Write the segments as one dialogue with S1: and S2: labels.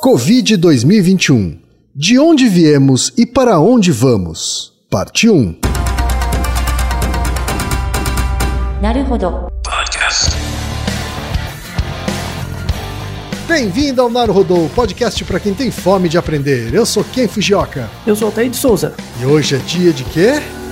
S1: Covid 2021. De onde viemos e para onde vamos? Parte 1.
S2: Naruhodo. Podcast.
S1: Bem-vindo ao Naruhodo, podcast para quem tem fome de aprender. Eu sou Ken Fujioka.
S3: Eu sou o de Souza.
S1: E hoje é dia de quê?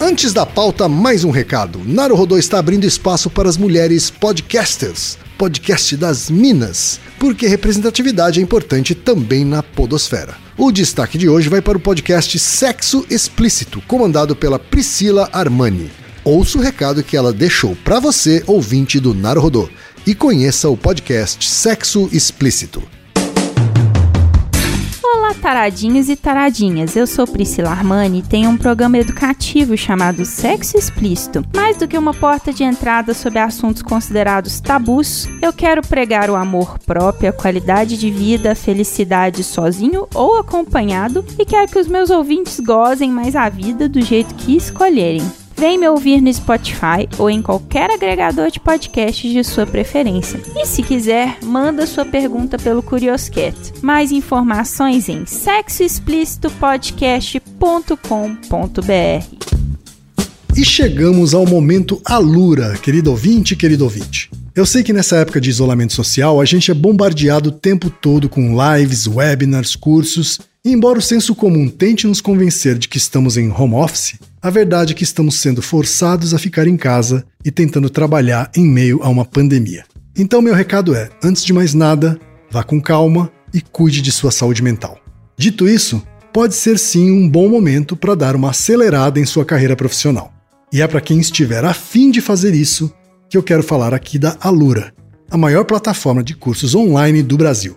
S1: Antes da pauta, mais um recado. Naruhodô está abrindo espaço para as mulheres podcasters, podcast das Minas, porque representatividade é importante também na podosfera. O destaque de hoje vai para o podcast Sexo Explícito, comandado pela Priscila Armani. Ouça o recado que ela deixou para você, ouvinte do Naruhodô, e conheça o podcast Sexo Explícito.
S4: Olá, taradinhos e taradinhas. Eu sou Priscila Armani e tenho um programa educativo chamado Sexo Explícito. Mais do que uma porta de entrada sobre assuntos considerados tabus, eu quero pregar o amor próprio, a qualidade de vida, a felicidade sozinho ou acompanhado e quero que os meus ouvintes gozem mais a vida do jeito que escolherem. Vem me ouvir no Spotify ou em qualquer agregador de podcasts de sua preferência. E se quiser, manda sua pergunta pelo Curioscat. Mais informações em sexoexplicitopodcast.com.br.
S1: E chegamos ao momento Alura, querido ouvinte, querido ouvinte. Eu sei que nessa época de isolamento social a gente é bombardeado o tempo todo com lives, webinars, cursos, embora o senso comum tente nos convencer de que estamos em home office, a verdade é que estamos sendo forçados a ficar em casa e tentando trabalhar em meio a uma pandemia. Então, meu recado é: antes de mais nada, vá com calma e cuide de sua saúde mental. Dito isso, pode ser sim um bom momento para dar uma acelerada em sua carreira profissional. E é para quem estiver afim de fazer isso que eu quero falar aqui da Alura, a maior plataforma de cursos online do Brasil.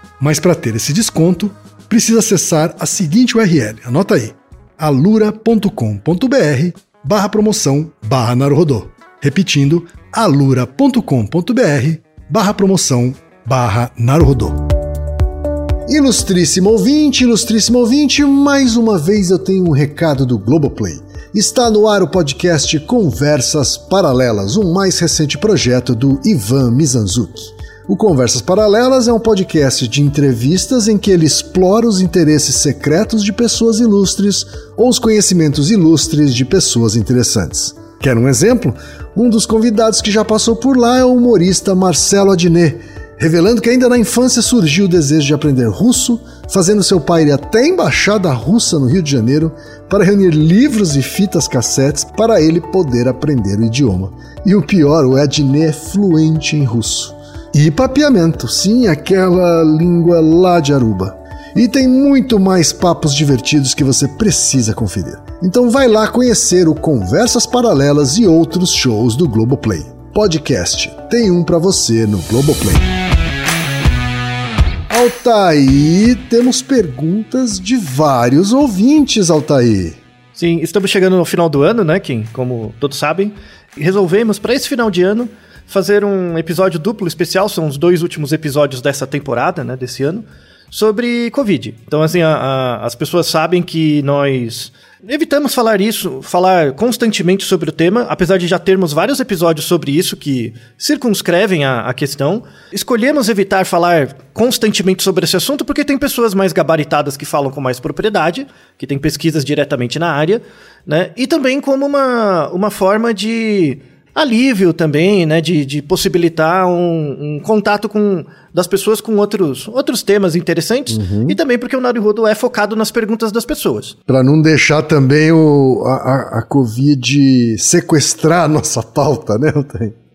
S1: Mas para ter esse desconto, precisa acessar a seguinte URL, anota aí, alura.com.br barra promoção barra. Repetindo, alura.com.br barra promoção barra Naruhodô. Ilustríssimo ouvinte, ilustríssimo ouvinte, mais uma vez eu tenho um recado do Globoplay. Está no ar o podcast Conversas Paralelas, o mais recente projeto do Ivan Mizanzuki. O Conversas Paralelas é um podcast de entrevistas em que ele explora os interesses secretos de pessoas ilustres ou os conhecimentos ilustres de pessoas interessantes. Quer um exemplo? Um dos convidados que já passou por lá é o humorista Marcelo Adnet, revelando que ainda na infância surgiu o desejo de aprender russo, fazendo seu pai ir até a embaixada russa no Rio de Janeiro para reunir livros e fitas cassetes para ele poder aprender o idioma. E o pior, o Adnet é fluente em russo. E papeamento, sim, aquela língua lá de Aruba. E tem muito mais papos divertidos que você precisa conferir. Então vai lá conhecer o Conversas Paralelas e outros shows do Globoplay. Podcast tem um para você no Globoplay. Altaí, temos perguntas de vários ouvintes, Altaí.
S3: Sim, estamos chegando no final do ano, né, Kim? Como todos sabem. Resolvemos, para esse final de ano, fazer um episódio duplo especial. São os dois últimos episódios dessa temporada, né, desse ano, sobre Covid. Então, assim, a, a, as pessoas sabem que nós Evitamos falar isso, falar constantemente sobre o tema, apesar de já termos vários episódios sobre isso que circunscrevem a, a, questão. Escolhemos evitar falar constantemente sobre esse assunto porque tem pessoas mais gabaritadas que falam com mais propriedade, que têm pesquisas diretamente na área, né? E também como uma, uma forma de alívio também, né, de, de possibilitar um, um, contato com das pessoas com outros, outros temas interessantes
S1: Uhum.
S3: e também porque o Naruhodo é focado nas perguntas das pessoas.
S1: Para não deixar também o, a, a, Covid sequestrar a nossa pauta, né?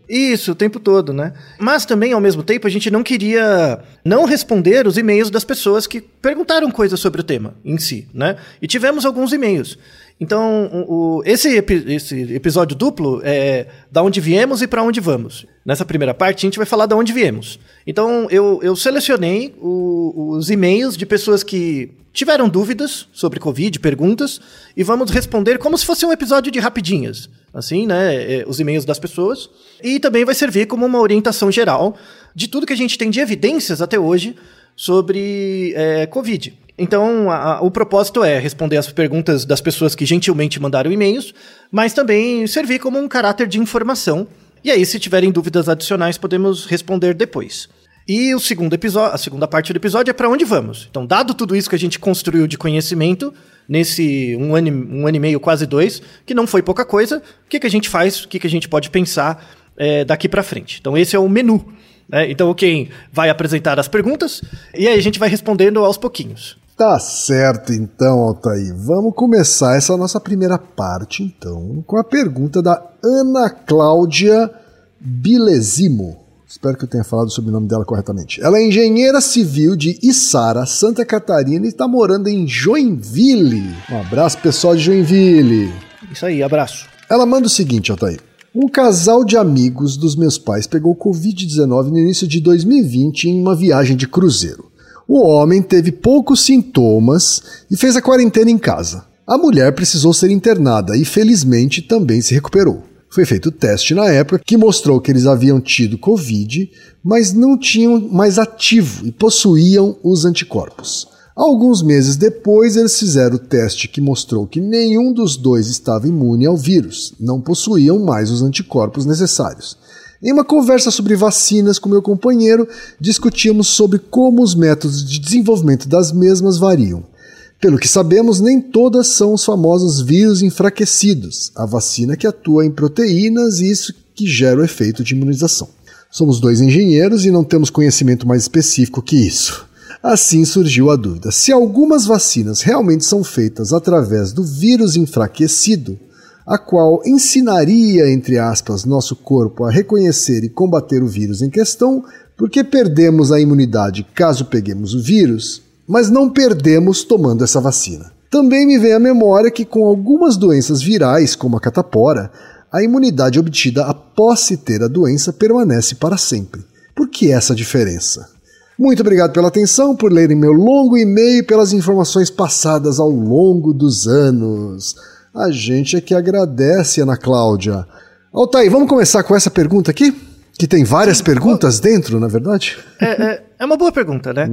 S3: Isso, o tempo todo, né? Mas também, ao mesmo tempo, a gente não queria não responder os e-mails das pessoas que perguntaram coisas sobre o tema em si, né? E tivemos alguns e-mails. Então, o, esse, esse episódio duplo é da onde viemos e para onde vamos. Nessa primeira parte, a gente vai falar da onde viemos. Então, eu, eu selecionei o- os e-mails de pessoas que tiveram dúvidas sobre Covid, perguntas, e vamos responder como se fosse um episódio de rapidinhas. Assim, né? é, os e-mails das pessoas. E também vai servir como uma orientação geral de tudo que a gente tem de evidências até hoje sobre é, Covid. Então, a- a- o propósito é responder as perguntas das pessoas que gentilmente mandaram e-mails, mas também servir como um caráter de informação. E aí, se tiverem dúvidas adicionais, podemos responder depois. E o segundo episódio, a segunda parte do episódio é para onde vamos. Então, dado tudo isso que a gente construiu de conhecimento nesse um ano, um ano e meio, quase dois, que não foi pouca coisa, o que, que a gente faz, o que, que a gente pode pensar é, daqui para frente. Então, esse é o menu. né? Então, quem vai apresentar as perguntas e aí a gente vai respondendo aos pouquinhos.
S1: Tá certo então, Altaí. Vamos começar essa nossa primeira parte, então, com a pergunta da Ana Cláudia Bilesimo. Espero que eu tenha falado sobre o nome dela corretamente. Ela é engenheira civil de Içara, Santa Catarina e está morando em Joinville. Um abraço, pessoal de Joinville.
S3: Isso aí, abraço.
S1: Ela manda o seguinte, Altair. Um casal de amigos dos meus pais pegou Covid-19 no início de 2020 em uma viagem de cruzeiro. O homem teve poucos sintomas e fez a quarentena em casa. A mulher precisou ser internada e, felizmente, também se recuperou. Foi feito teste na época que mostrou que eles haviam tido Covid, mas não tinham mais ativo e possuíam os anticorpos. Alguns meses depois, eles fizeram o teste que mostrou que nenhum dos dois estava imune ao vírus, não possuíam mais os anticorpos necessários. Em uma conversa sobre vacinas com meu companheiro, discutíamos sobre como os métodos de desenvolvimento das mesmas variam. Pelo que sabemos, nem todas são os famosos vírus enfraquecidos, a vacina que atua em proteínas e isso que gera o efeito de imunização. Somos dois engenheiros e não temos conhecimento mais específico que isso. Assim surgiu a dúvida: se algumas vacinas realmente são feitas através do vírus enfraquecido, a qual ensinaria, entre aspas, nosso corpo a reconhecer e combater o vírus em questão, porque perdemos a imunidade caso peguemos o vírus, mas não perdemos tomando essa vacina. Também me vem à memória que com algumas doenças virais, como a catapora, a imunidade obtida após se ter a doença permanece para sempre. Por que essa diferença? Muito obrigado pela atenção, por lerem meu longo e-mail e pelas informações passadas ao longo dos anos. A gente é que agradece, Ana Cláudia. Altair, vamos começar com essa pergunta aqui? Que tem várias perguntas dentro, na verdade?
S3: É, é, é uma boa pergunta, né?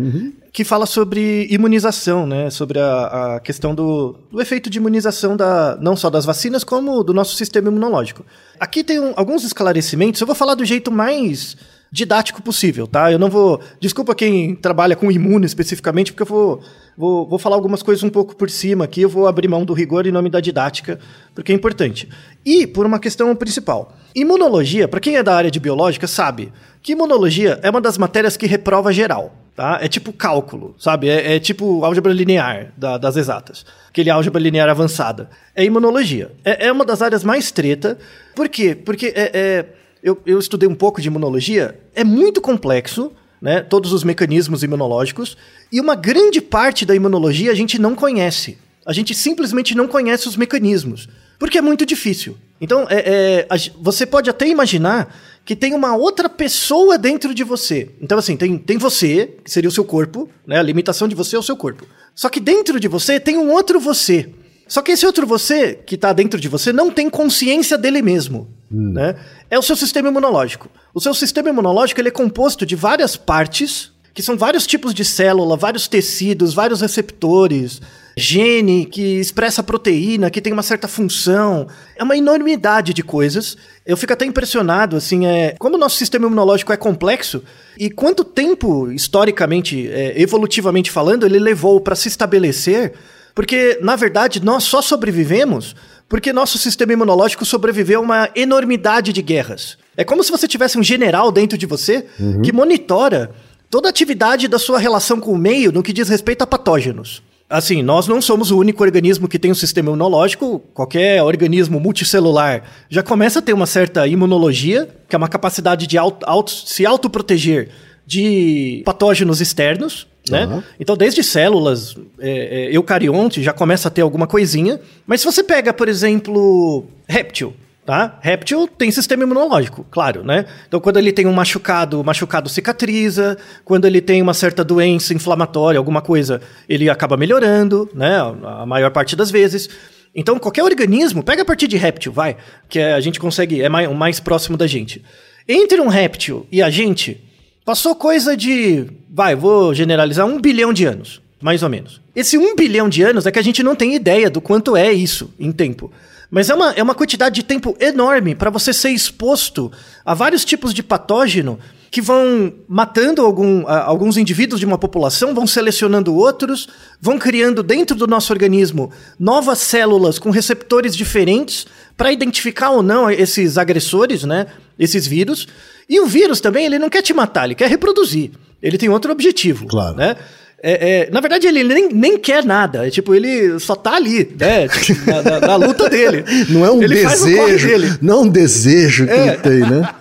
S3: Que fala sobre imunização, né? Sobre a, a questão do, do efeito de imunização da, não só das vacinas, como do nosso sistema imunológico. Aqui tem um- alguns esclarecimentos, eu vou falar do jeito mais didático possível, tá? Eu não vou. Desculpa quem trabalha com imune especificamente, porque eu vou, vou, vou falar algumas coisas um pouco por cima aqui, eu vou abrir mão do rigor em nome da didática, porque é importante. E por uma questão principal. Imunologia, para quem é da área de biológica, sabe que imunologia é uma das matérias que reprova geral. Tá? É tipo cálculo, sabe? É, é tipo álgebra linear da- das exatas. Aquele álgebra linear avançada. É imunologia. É, é uma das áreas mais treta. Por quê? Porque é, é, eu, eu estudei um pouco de imunologia, é muito complexo, né? Todos os mecanismos imunológicos, e uma grande parte da imunologia a gente não conhece. A gente simplesmente não conhece os mecanismos, porque é muito difícil. Então, é, é, a, você pode até imaginar que tem uma outra pessoa dentro de você. Então, assim, tem, tem você, que seria o seu corpo, né? A limitação de você é o seu corpo. Só que dentro de você tem um outro você. Só que esse outro você, que está dentro de você, não tem consciência dele mesmo. Hum. Né? É o seu sistema imunológico. O seu sistema imunológico ele é composto de várias partes, que são vários tipos de célula, vários tecidos, vários receptores, gene que expressa proteína, que tem uma certa função. É uma enormidade de coisas. Eu fico até impressionado, assim, é como o nosso sistema imunológico é complexo e quanto tempo, historicamente, é, evolutivamente falando, ele levou para se estabelecer. Porque, na verdade, nós só sobrevivemos porque nosso sistema imunológico sobreviveu a uma enormidade de guerras. É como se você tivesse um general dentro de você uhum. que monitora toda a atividade da sua relação com o meio no que diz respeito a patógenos. Assim, nós não somos o único organismo que tem um sistema imunológico. Qualquer organismo multicelular já começa a ter uma certa imunologia, que é uma capacidade de auto, auto, se autoproteger de patógenos externos. Né? Uhum. Então, desde células é, é, eucariontes já começa a ter alguma coisinha. Mas se você pega, por exemplo, réptil, Tá? Réptil tem sistema imunológico, claro, né? Então, quando ele tem um machucado, o machucado cicatriza. Quando ele tem uma certa doença inflamatória, alguma coisa, ele acaba melhorando, né? A maior parte das vezes. Então, qualquer organismo, pega a partir de réptil, vai, que a gente consegue, é mais, o mais próximo da gente. Entre um réptil e a gente, passou coisa de, vai, vou generalizar, um bilhão de anos, mais ou menos. Esse um bilhão de anos é que a gente não tem ideia do quanto é isso em tempo. Mas é uma, é uma quantidade de tempo enorme para você ser exposto a vários tipos de patógeno que vão matando algum, alguns indivíduos de uma população, vão selecionando outros, vão criando dentro do nosso organismo novas células com receptores diferentes para identificar ou não esses agressores, né? Esses vírus. E o vírus também, ele não quer te matar, ele quer reproduzir. Ele tem outro objetivo. Claro. Né? É, é, na verdade, ele nem, nem quer nada. É, tipo, ele só tá ali, né? Tipo, na, na, na, luta dele.
S1: Não é um ele desejo. Não é um desejo que é. ele tem, né?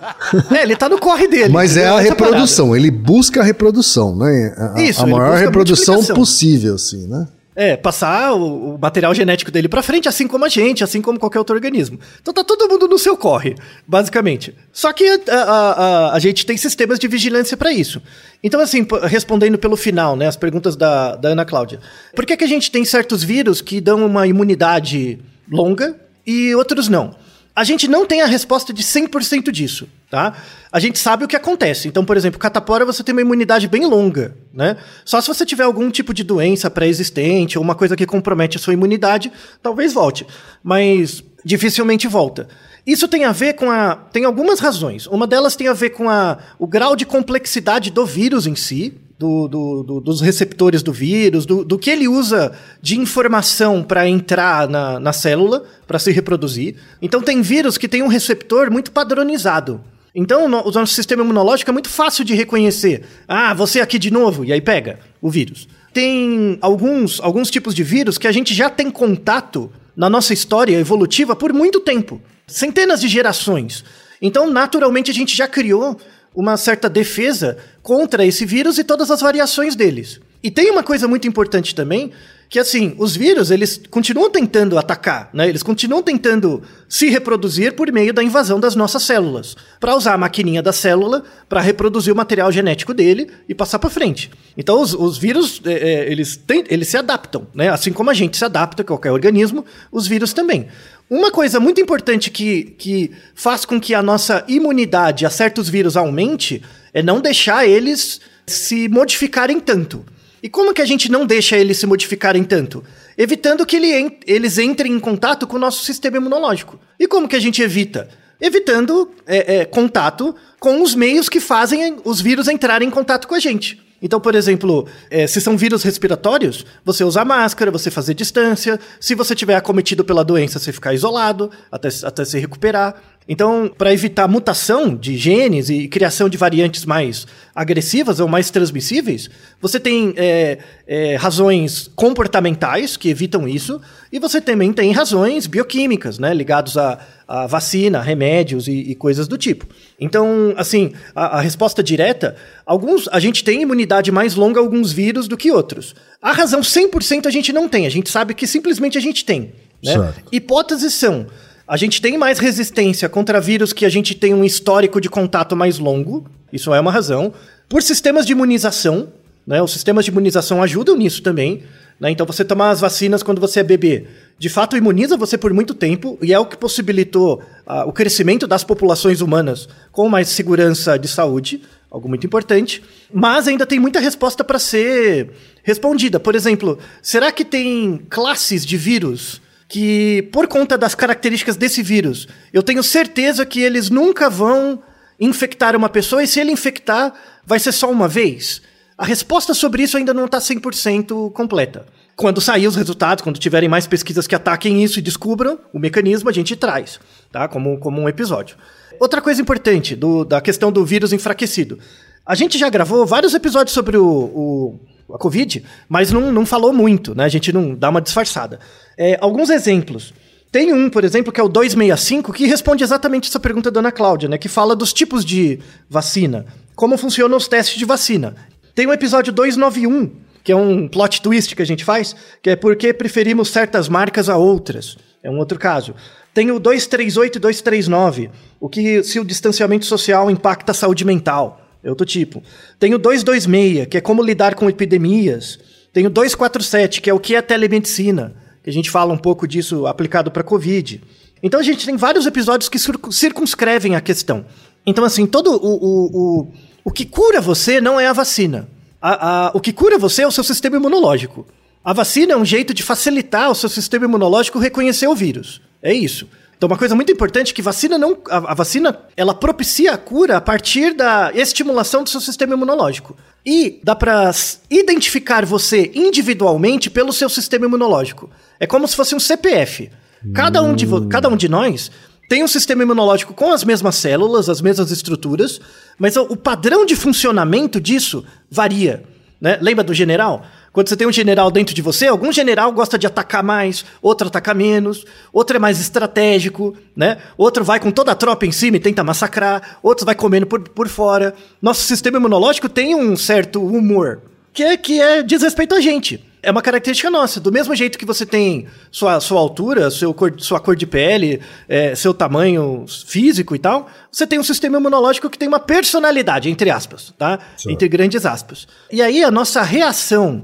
S3: É, ele tá no corre dele.
S1: Mas é a reprodução. Parada. Ele busca a reprodução, né? A, Isso, a maior reprodução possível, assim, né?
S3: É, passar o, o material genético dele para frente, assim como a gente, assim como qualquer outro organismo. Então tá todo mundo no seu corre, basicamente. Só que a, a, a, a gente tem sistemas de vigilância para isso. Então, assim, respondendo pelo final, né, as perguntas da, da Ana Cláudia. Por que, que a gente tem certos vírus que dão uma imunidade longa e outros não? A gente não tem a resposta de 100% disso, tá? A gente sabe o que acontece. Então, por exemplo, catapora você tem uma imunidade bem longa, né? Só se você tiver algum tipo de doença pré-existente ou uma coisa que compromete a sua imunidade, talvez volte, mas dificilmente volta. Isso tem a ver com a. Tem algumas razões. Uma delas tem a ver com a, o grau de complexidade do vírus em si, do, do, do, dos receptores do vírus, do, do que ele usa de informação para entrar na, na célula, para se reproduzir. Então, tem vírus que tem um receptor muito padronizado. Então, o nosso sistema imunológico é muito fácil de reconhecer. Ah, você aqui de novo, e aí pega o vírus. Tem alguns, alguns tipos de vírus que a gente já tem contato na nossa história evolutiva por muito tempo centenas de gerações. Então, naturalmente, a gente já criou uma certa defesa contra esse vírus e todas as variações deles. E tem uma coisa muito importante também, que assim, os vírus, eles continuam tentando atacar, né? Eles continuam tentando se reproduzir por meio da invasão das nossas células, para usar a maquininha da célula para reproduzir o material genético dele e passar para frente. Então, os, os vírus, é, é, eles, tem, eles se adaptam, né? Assim como a gente se adapta, qualquer organismo, os vírus também. Uma coisa muito importante que, que faz com que a nossa imunidade a certos vírus aumente é não deixar eles se modificarem tanto. E como que a gente não deixa eles se modificarem tanto? Evitando que ele, eles entrem em contato com o nosso sistema imunológico. E como que a gente evita? Evitando é, é, contato com os meios que fazem os vírus entrarem em contato com a gente. Então, por exemplo, é, se são vírus respiratórios, você usar máscara, você fazer distância. Se você tiver acometido pela doença, você ficar isolado até, até se recuperar. Então, para evitar mutação de genes e criação de variantes mais agressivas ou mais transmissíveis, você tem é, é, razões comportamentais que evitam isso, e você também tem razões bioquímicas, né, ligados a, a vacina, remédios e, e, coisas do tipo. Então, assim, a, a, resposta direta, alguns a gente tem imunidade mais longa a alguns vírus do que outros. A razão 100% a gente não tem, a gente sabe que simplesmente a gente tem. Né? Hipóteses são a gente tem mais resistência contra vírus que a gente tem um histórico de contato mais longo, isso é uma razão. Por sistemas de imunização, né? Os sistemas de imunização ajudam nisso também. Né? Então, você tomar as vacinas quando você é bebê, de fato imuniza você por muito tempo e é o que possibilitou uh, o crescimento das populações humanas com mais segurança de saúde, algo muito importante. Mas ainda tem muita resposta para ser respondida. Por exemplo, será que tem classes de vírus que, por conta das características desse vírus, eu tenho certeza que eles nunca vão infectar uma pessoa e se ele infectar, vai ser só uma vez? A resposta sobre isso ainda não está 100% completa. Quando sair os resultados, quando tiverem mais pesquisas que ataquem isso e descubram o mecanismo, a gente traz, tá? Como, como um episódio. Outra coisa importante do, da questão do vírus enfraquecido. A gente já gravou vários episódios sobre o, o a Covid, mas não, não falou muito, né? A gente não dá uma disfarçada. É, alguns exemplos. Tem um, por exemplo, que é o 265, que responde exatamente essa pergunta da Ana Cláudia, né? Que fala dos tipos de vacina, como funcionam os testes de vacina. Tem o episódio 291, que é um plot twist que a gente faz, que é porque preferimos certas marcas a outras. É um outro caso. Tem o 238 e 239, o que se o distanciamento social impacta a saúde mental. É outro tipo. Tem o 226, que é como lidar com epidemias. Tem o 247, que é o que é telemedicina que a gente fala um pouco disso aplicado para Covid. Então a gente tem vários episódios que circunscrevem a questão. Então, assim, todo o, o, o, o que cura você não é a vacina. A, a, o que cura você é o seu sistema imunológico. A vacina é um jeito de facilitar o seu sistema imunológico reconhecer o vírus. É isso. Então, uma coisa muito importante é que vacina não. A, a, vacina ela propicia a cura a partir da estimulação do seu sistema imunológico. E dá para identificar você individualmente pelo seu sistema imunológico. É como se fosse um CPF. Cada um de, cada um de nós tem um sistema imunológico com as mesmas células, as mesmas estruturas, mas o padrão de funcionamento disso varia. Né? Lembra do general? Quando você tem um general dentro de você, algum general gosta de atacar mais, outro ataca menos, outro é mais estratégico, né? Outro vai com toda a tropa em cima e tenta massacrar, outro vai comendo por, por fora. Nosso sistema imunológico tem um certo humor, que é, que é diz respeito a gente é uma característica nossa. Do mesmo jeito que você tem sua, sua altura, seu cor, sua cor de pele, é, seu tamanho físico e tal, você tem um sistema imunológico que tem uma personalidade, entre aspas, tá? Entre grandes aspas. E aí a nossa reação,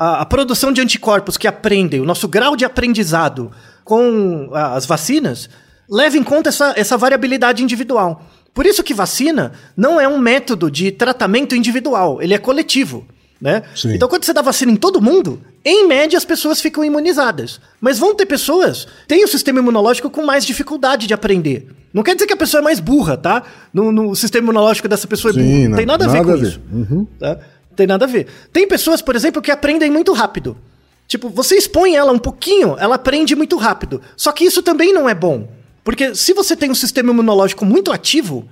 S3: a, a produção de anticorpos que aprendem, o nosso grau de aprendizado com as vacinas, leva em conta essa, essa variabilidade individual. Por isso que vacina não é um método de tratamento individual, ele é coletivo né? Então, quando você dá vacina em todo mundo, em média as pessoas ficam imunizadas. Mas vão ter pessoas que têm o sistema imunológico com mais dificuldade de aprender. Não quer dizer que a pessoa é mais burra, tá? No, no sistema imunológico dessa pessoa Sim, é burro. Não tem nada a ver nada com a ver. isso. Uhum. Tá? Tem nada a ver. Tem pessoas, por exemplo, que aprendem muito rápido. Tipo, você expõe ela um pouquinho, ela aprende muito rápido. Só que isso também não é bom. Porque se você tem um sistema imunológico muito ativo,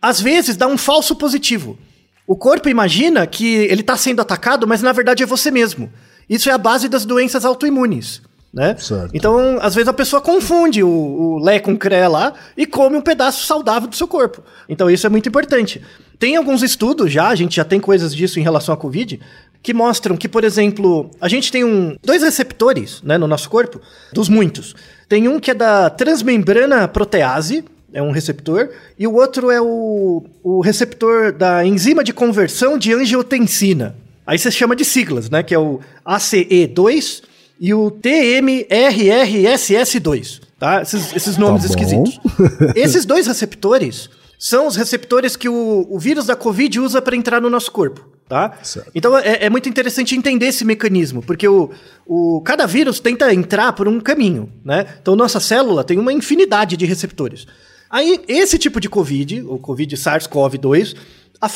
S3: às vezes dá um falso positivo. O corpo imagina que ele está sendo atacado, mas na verdade é você mesmo. Isso é a base das doenças autoimunes. Né? Então, às vezes a pessoa confunde o, o Lé com Cré lá e come um pedaço saudável do seu corpo. Então, isso é muito importante. Tem alguns estudos já, a gente já tem coisas disso em relação à Covid, que mostram que, por exemplo, a gente tem um, dois receptores né, no nosso corpo, dos muitos. Tem um que é da transmembrana protease, é um receptor, e o outro é o, o receptor da enzima de conversão de angiotensina. Aí você chama de siglas, né? Que é o ACE2 e o TMRRSS2, tá? Esses, esses nomes tá esquisitos. Esses dois receptores são os receptores que o, o vírus da Covid usa para entrar no nosso corpo. Tá? Então é, é, muito interessante entender esse mecanismo, porque o, o, cada vírus tenta entrar por um caminho. Né? Então nossa célula tem uma infinidade de receptores. Aí, esse tipo de Covid, o Covid SARS-CoV-2,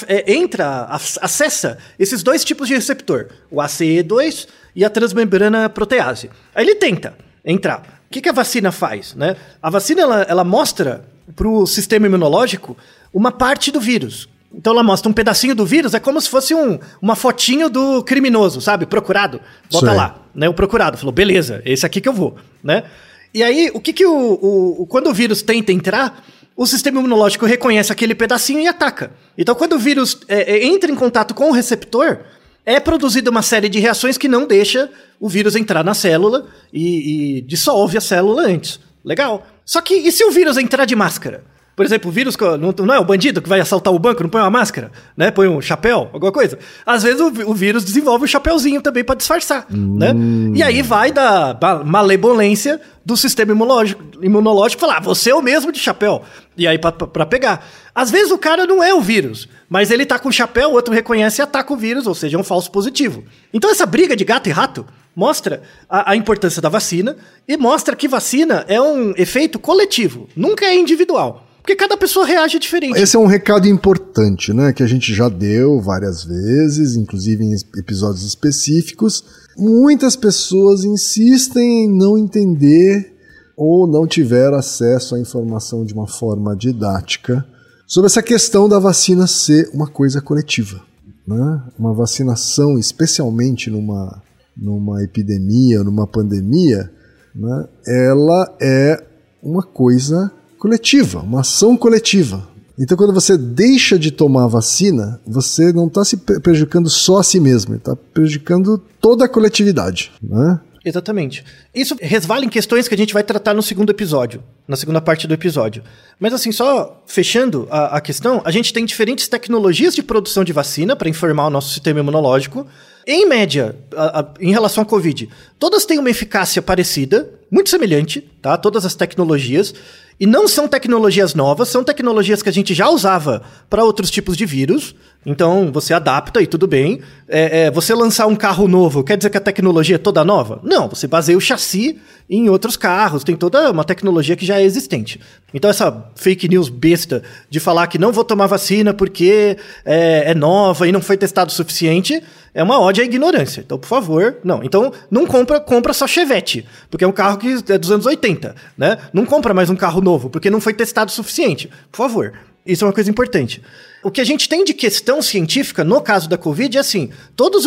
S3: é, entra, acessa esses dois tipos de receptor, o ACE2 e a transmembrana protease. Aí ele tenta entrar. O que, que a vacina faz? Né? A vacina ela, ela mostra para o sistema imunológico uma parte do vírus. Então ela mostra um pedacinho do vírus, é como se fosse um, uma fotinho do criminoso, sabe? Procurado. Bota
S1: Sei.
S3: lá, né? O procurado. Falou, beleza, esse aqui que eu vou, né? E aí, o que que o, o- o- Quando o vírus tenta entrar, o sistema imunológico reconhece aquele pedacinho e ataca. Então, quando o vírus é, é, entra em contato com o receptor, é produzida uma série de reações que não deixa o vírus entrar na célula e, e dissolve a célula antes. Legal. Só que e se o vírus entrar de máscara? Por exemplo, o vírus não, é o bandido que vai assaltar o banco, não põe uma máscara, né? Põe um chapéu, alguma coisa. Às vezes o, vírus desenvolve um chapéuzinho também para disfarçar, né? E aí vai da malebolência do sistema imunológico, imunológico falar, "Ah, você é o mesmo de chapéu. E aí pra pegar. Às vezes o cara não é o vírus, mas ele tá com chapéu, o outro reconhece e ataca o vírus, ou seja, é um falso positivo. Então essa briga de gato e rato mostra a, a importância da vacina e mostra que vacina é um efeito coletivo, nunca é individual. Porque cada pessoa reage diferente.
S1: Esse é um recado importante, né? Que a gente já deu várias vezes, inclusive em episódios específicos. Muitas pessoas insistem em não entender ou não tiveram acesso à informação de uma forma didática sobre essa questão da vacina ser uma coisa coletiva. Né? Uma vacinação, especialmente numa, numa epidemia, numa pandemia, né? ela é uma coisa coletiva, uma ação coletiva. Então, quando você deixa de tomar a vacina, você não está se pre- prejudicando só a si mesmo, está prejudicando toda a coletividade. Né?
S3: Exatamente. Isso resvala em questões que a gente vai tratar no segundo episódio, na segunda parte do episódio. Mas assim, só fechando a, a questão, a gente tem diferentes tecnologias de produção de vacina para informar o nosso sistema imunológico. Em média, a- a- em relação à Covid, todas têm uma eficácia parecida, muito semelhante, tá? Todas as tecnologias. E não são tecnologias novas, são tecnologias que a gente já usava para outros tipos de vírus. Então você adapta e tudo bem. É, é, você lançar um carro novo, quer dizer que a tecnologia é toda nova? Não, você baseia o chassi em outros carros, tem toda uma tecnologia que já é existente. Então essa fake news besta de falar que não vou tomar vacina porque é, é nova e não foi testado o suficiente é uma ódio à ignorância. Então, por favor, não. Então, não compra, compra só Chevette, porque é um carro que é dos anos 80, né? Não compra mais um carro novo, porque não foi testado o suficiente. Por favor. Isso é uma coisa importante. O que a gente tem de questão científica no caso da Covid é assim: todas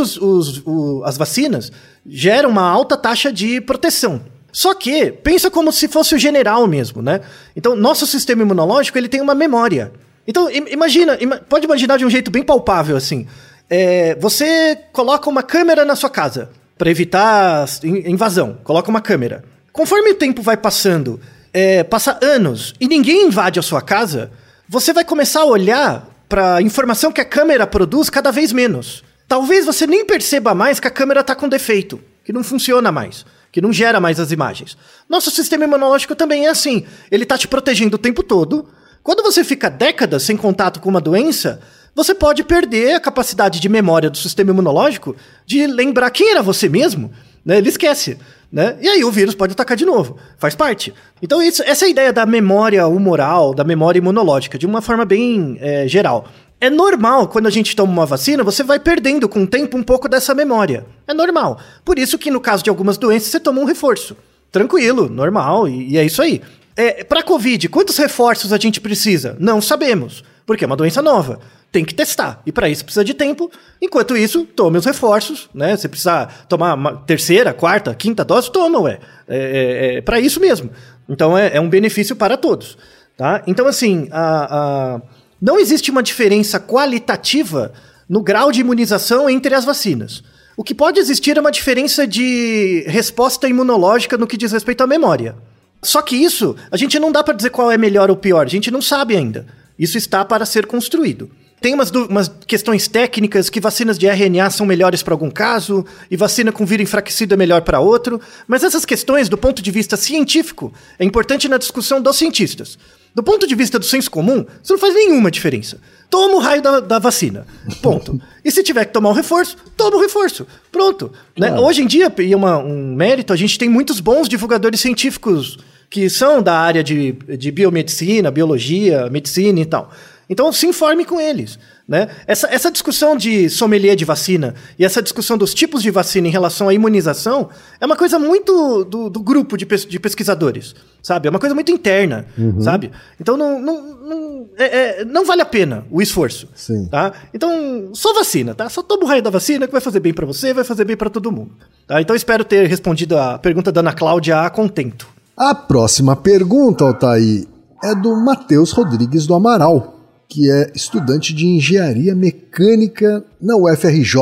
S3: as vacinas geram uma alta taxa de proteção. Só que, pensa como se fosse o general mesmo, né? Então, nosso sistema imunológico ele tem uma memória. Então, im- imagina, ima- pode imaginar de um jeito bem palpável assim. É, você coloca uma câmera na sua casa para evitar as- in- invasão. Coloca uma câmera. Conforme o tempo vai passando, é, passa anos e ninguém invade a sua casa, você vai começar a olhar para a informação que a câmera produz cada vez menos. Talvez você nem perceba mais que a câmera está com defeito, que não funciona mais, que não gera mais as imagens. Nosso sistema imunológico também é assim. Ele está te protegendo o tempo todo. Quando você fica décadas sem contato com uma doença, você pode perder a capacidade de memória do sistema imunológico de lembrar quem era você mesmo. Né? Ele esquece. Né? E aí o vírus pode atacar de novo. Faz parte. Então, isso- essa é a ideia da memória humoral, da memória imunológica, de uma forma bem é, geral. É normal, quando a gente toma uma vacina, você vai perdendo com o tempo um pouco dessa memória. É normal. Por isso que no caso de algumas doenças você toma um reforço. Tranquilo, normal, e, e é isso aí. É, para Covid, quantos reforços a gente precisa? Não sabemos, porque é uma doença nova. Tem que testar, e para isso precisa de tempo. Enquanto isso, tome os reforços, né? Se precisar tomar uma terceira, quarta, quinta dose, toma, ué. É, é, para isso mesmo. Então é, é um benefício para todos, tá? Então, assim, a- a- não existe uma diferença qualitativa no grau de imunização entre as vacinas. O que pode existir é uma diferença de resposta imunológica no que diz respeito à memória. Só que isso, a gente não dá para dizer qual é melhor ou pior, a gente não sabe ainda. Isso está para ser construído. Tem umas, umas questões técnicas que vacinas de RNA são melhores para algum caso e vacina com vírus enfraquecido é melhor para outro, mas essas questões, do ponto de vista científico, é importante na discussão dos cientistas. Do ponto de vista do senso comum, isso não faz nenhuma diferença. Toma o raio da, da vacina. Ponto. e se tiver que tomar um reforço, toma o reforço. Pronto. Né? Hoje em dia, e é uma- um mérito, a gente tem muitos bons divulgadores científicos que são da área de, de biomedicina, biologia, medicina e tal. Então se informe com eles. Né? Essa, essa discussão de sommelier de vacina e essa discussão dos tipos de vacina em relação à imunização é uma coisa muito do, do grupo de, pes, de pesquisadores, sabe? É uma coisa muito interna, sabe? Então não, não, não, é- é- não vale a pena o esforço,
S1: Sim.
S3: tá? Então só vacina, tá? Só toma o raio da vacina que vai fazer bem pra você, vai fazer bem pra todo mundo. Tá? Então espero ter respondido a pergunta da Ana Cláudia a contento.
S1: A próxima pergunta, Altair, é do Matheus Rodrigues do Amaral, que é estudante de engenharia mecânica na UFRJ.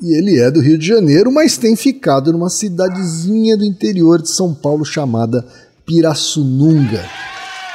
S1: E ele é do Rio de Janeiro, mas tem ficado numa cidadezinha do interior de São Paulo chamada Pirassununga.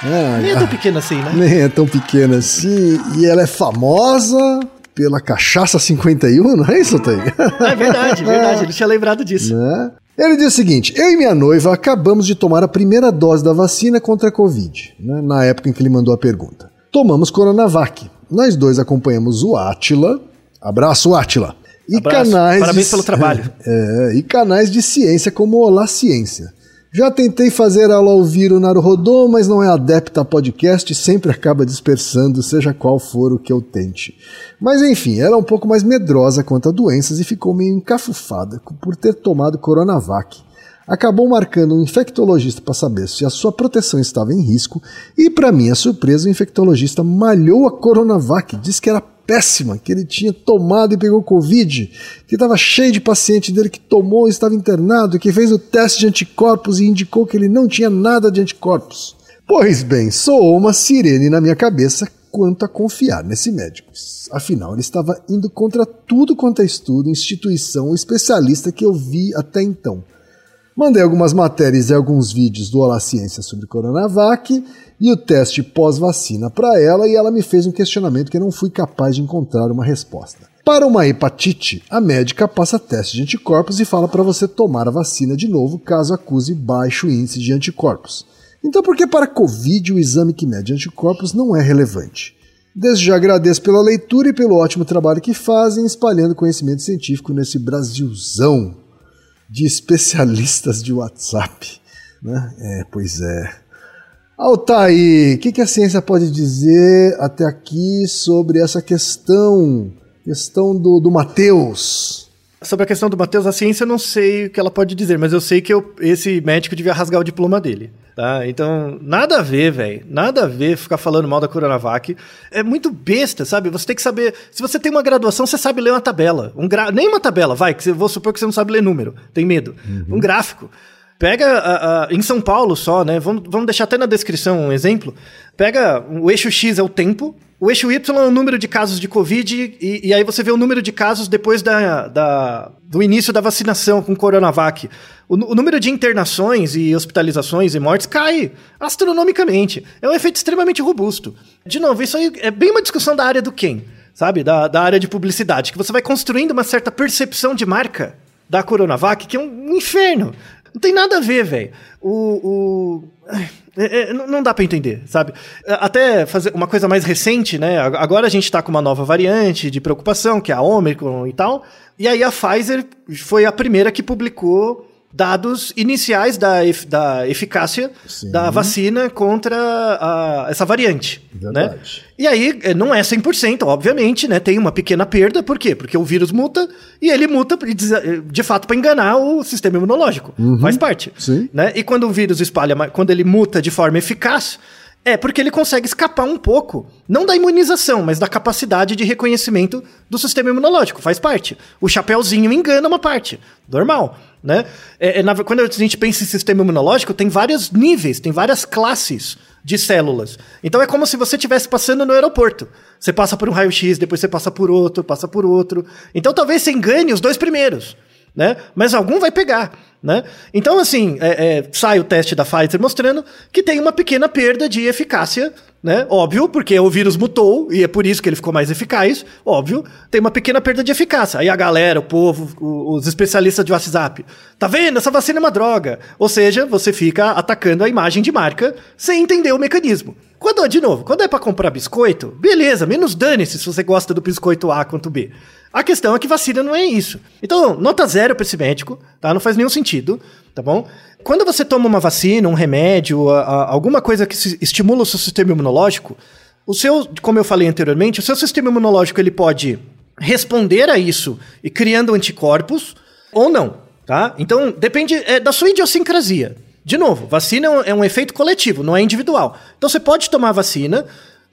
S1: Ah,
S3: Nem é tão pequeno assim, né?
S1: nem é tão pequena assim. E ela é famosa pela cachaça 51, não é isso, Altair?
S3: É verdade, verdade. Ele tinha lembrado disso.
S1: né? Ele diz o seguinte: eu e minha noiva acabamos de tomar a primeira dose da vacina contra a Covid, né, na época em que ele mandou a pergunta. Tomamos Coronavac. Nós dois acompanhamos o Átila. Abraço, Átila. E
S3: Abraço.
S1: canais
S3: Parabéns
S1: de-
S3: pelo trabalho.
S1: É, e canais de ciência como Olá Ciência. Já tentei fazer aula ouvir o Naruhodô, mas não é adepta a podcast e sempre acaba dispersando, seja qual for o que eu tente. Mas enfim, ela é um pouco mais medrosa quanto a doenças e ficou meio encafufada por ter tomado Coronavac. Acabou marcando um infectologista para saber se a sua proteção estava em risco e, para minha surpresa, o infectologista malhou a Coronavac, disse que era péssima, que ele tinha tomado e pegou Covid, que estava cheio de paciente dele que tomou e estava internado, que fez o teste de anticorpos e indicou que ele não tinha nada de anticorpos. Pois bem, soou uma sirene na minha cabeça quanto a confiar nesse médico. Afinal, ele estava indo contra tudo quanto é estudo, instituição, especialista que eu vi até então. Mandei algumas matérias e alguns vídeos do Olá Ciência sobre Coronavac e o teste pós-vacina para ela e ela me fez um questionamento que eu não fui capaz de encontrar uma resposta. Para uma hepatite, a médica passa teste de anticorpos e fala para você tomar a vacina de novo caso acuse baixo índice de anticorpos. Então por que para Covid o exame que mede anticorpos não é relevante? Desde já agradeço pela leitura e pelo ótimo trabalho que fazem espalhando conhecimento científico nesse Brasilzão de especialistas de WhatsApp. Né? É, pois é. Altair, o que, que a ciência pode dizer até aqui sobre essa questão? Questão do, do Mateus.
S3: Sobre a questão do Matheus, a ciência eu não sei o que ela pode dizer, mas eu sei que eu- esse médico devia rasgar o diploma dele. Tá? Então, nada a ver, velho. Nada a ver ficar falando mal da Coronavac. É muito besta, sabe? Você tem que saber. Se você tem uma graduação, você sabe ler uma tabela. Um gra... Nem uma tabela, vai, que você, vou supor que você não sabe ler número. Tem medo. Um gráfico. Pega a- a- em São Paulo só, né? Vamos, vamos deixar até na descrição um exemplo. Pega o eixo X é o tempo, o eixo Y é o número de casos de Covid, e, e aí você vê o número de casos depois da, da- do início da vacinação com Coronavac. O, o número de internações e hospitalizações e mortes cai astronomicamente. É um efeito extremamente robusto. De novo, isso aí é bem uma discussão da área do quem, sabe? Da, da área de publicidade, que você vai construindo uma certa percepção de marca da Coronavac, que é um inferno. Não tem nada a ver, velho. O. o... é- é, não dá pra entender, sabe? É, Até fazer uma coisa mais recente, né? Ag- Agora a gente tá com uma nova variante de preocupação, que é a Omicron e tal. E aí a Pfizer foi a primeira que publicou dados iniciais da, da eficácia
S1: Sim.
S3: da vacina contra a- essa variante. Né? E aí, é, não é 100%, obviamente, né? Tem uma pequena perda, por quê? Porque o vírus muta e ele muta, e des- de fato, para enganar o sistema imunológico. Faz parte.
S1: Sim.
S3: Né? E quando o vírus espalha, quando ele muta de forma eficaz, é porque ele consegue escapar um pouco, não da imunização, mas da capacidade de reconhecimento do sistema imunológico. Faz parte. O chapéuzinho engana uma parte. Normal. Né? É, é, na- quando a gente pensa em sistema imunológico, tem vários níveis, tem várias classes de células. Então é como se você estivesse passando no aeroporto. Você passa por um raio-x, depois você passa por outro, passa por outro. Então talvez você engane os dois primeiros, né? Mas algum vai pegar, né? Então assim, é- é, sai o teste da Pfizer mostrando que tem uma pequena perda de eficácia, né? Óbvio, porque o vírus mutou e é por isso que ele ficou mais eficaz. Óbvio, tem uma pequena perda de eficácia. Aí a galera, o povo, os especialistas de WhatsApp, tá vendo? Essa vacina é uma droga. Ou seja, você fica atacando a imagem de marca sem entender o mecanismo. Quando, de novo, quando é pra comprar biscoito, beleza, menos dane-se se você gosta do biscoito A quanto B. A questão é que vacina não é isso. Então, nota zero pra esse médico, tá? Não faz nenhum sentido, tá bom? Quando você toma uma vacina, um remédio, a- a- alguma coisa que estimula o seu sistema imunológico, o seu, como eu falei anteriormente, o seu sistema imunológico ele pode responder a isso e criando anticorpos ou não, tá? Então depende é, da sua idiosincrasia. De novo, vacina é um, é um efeito coletivo, não é individual. Então você pode tomar vacina,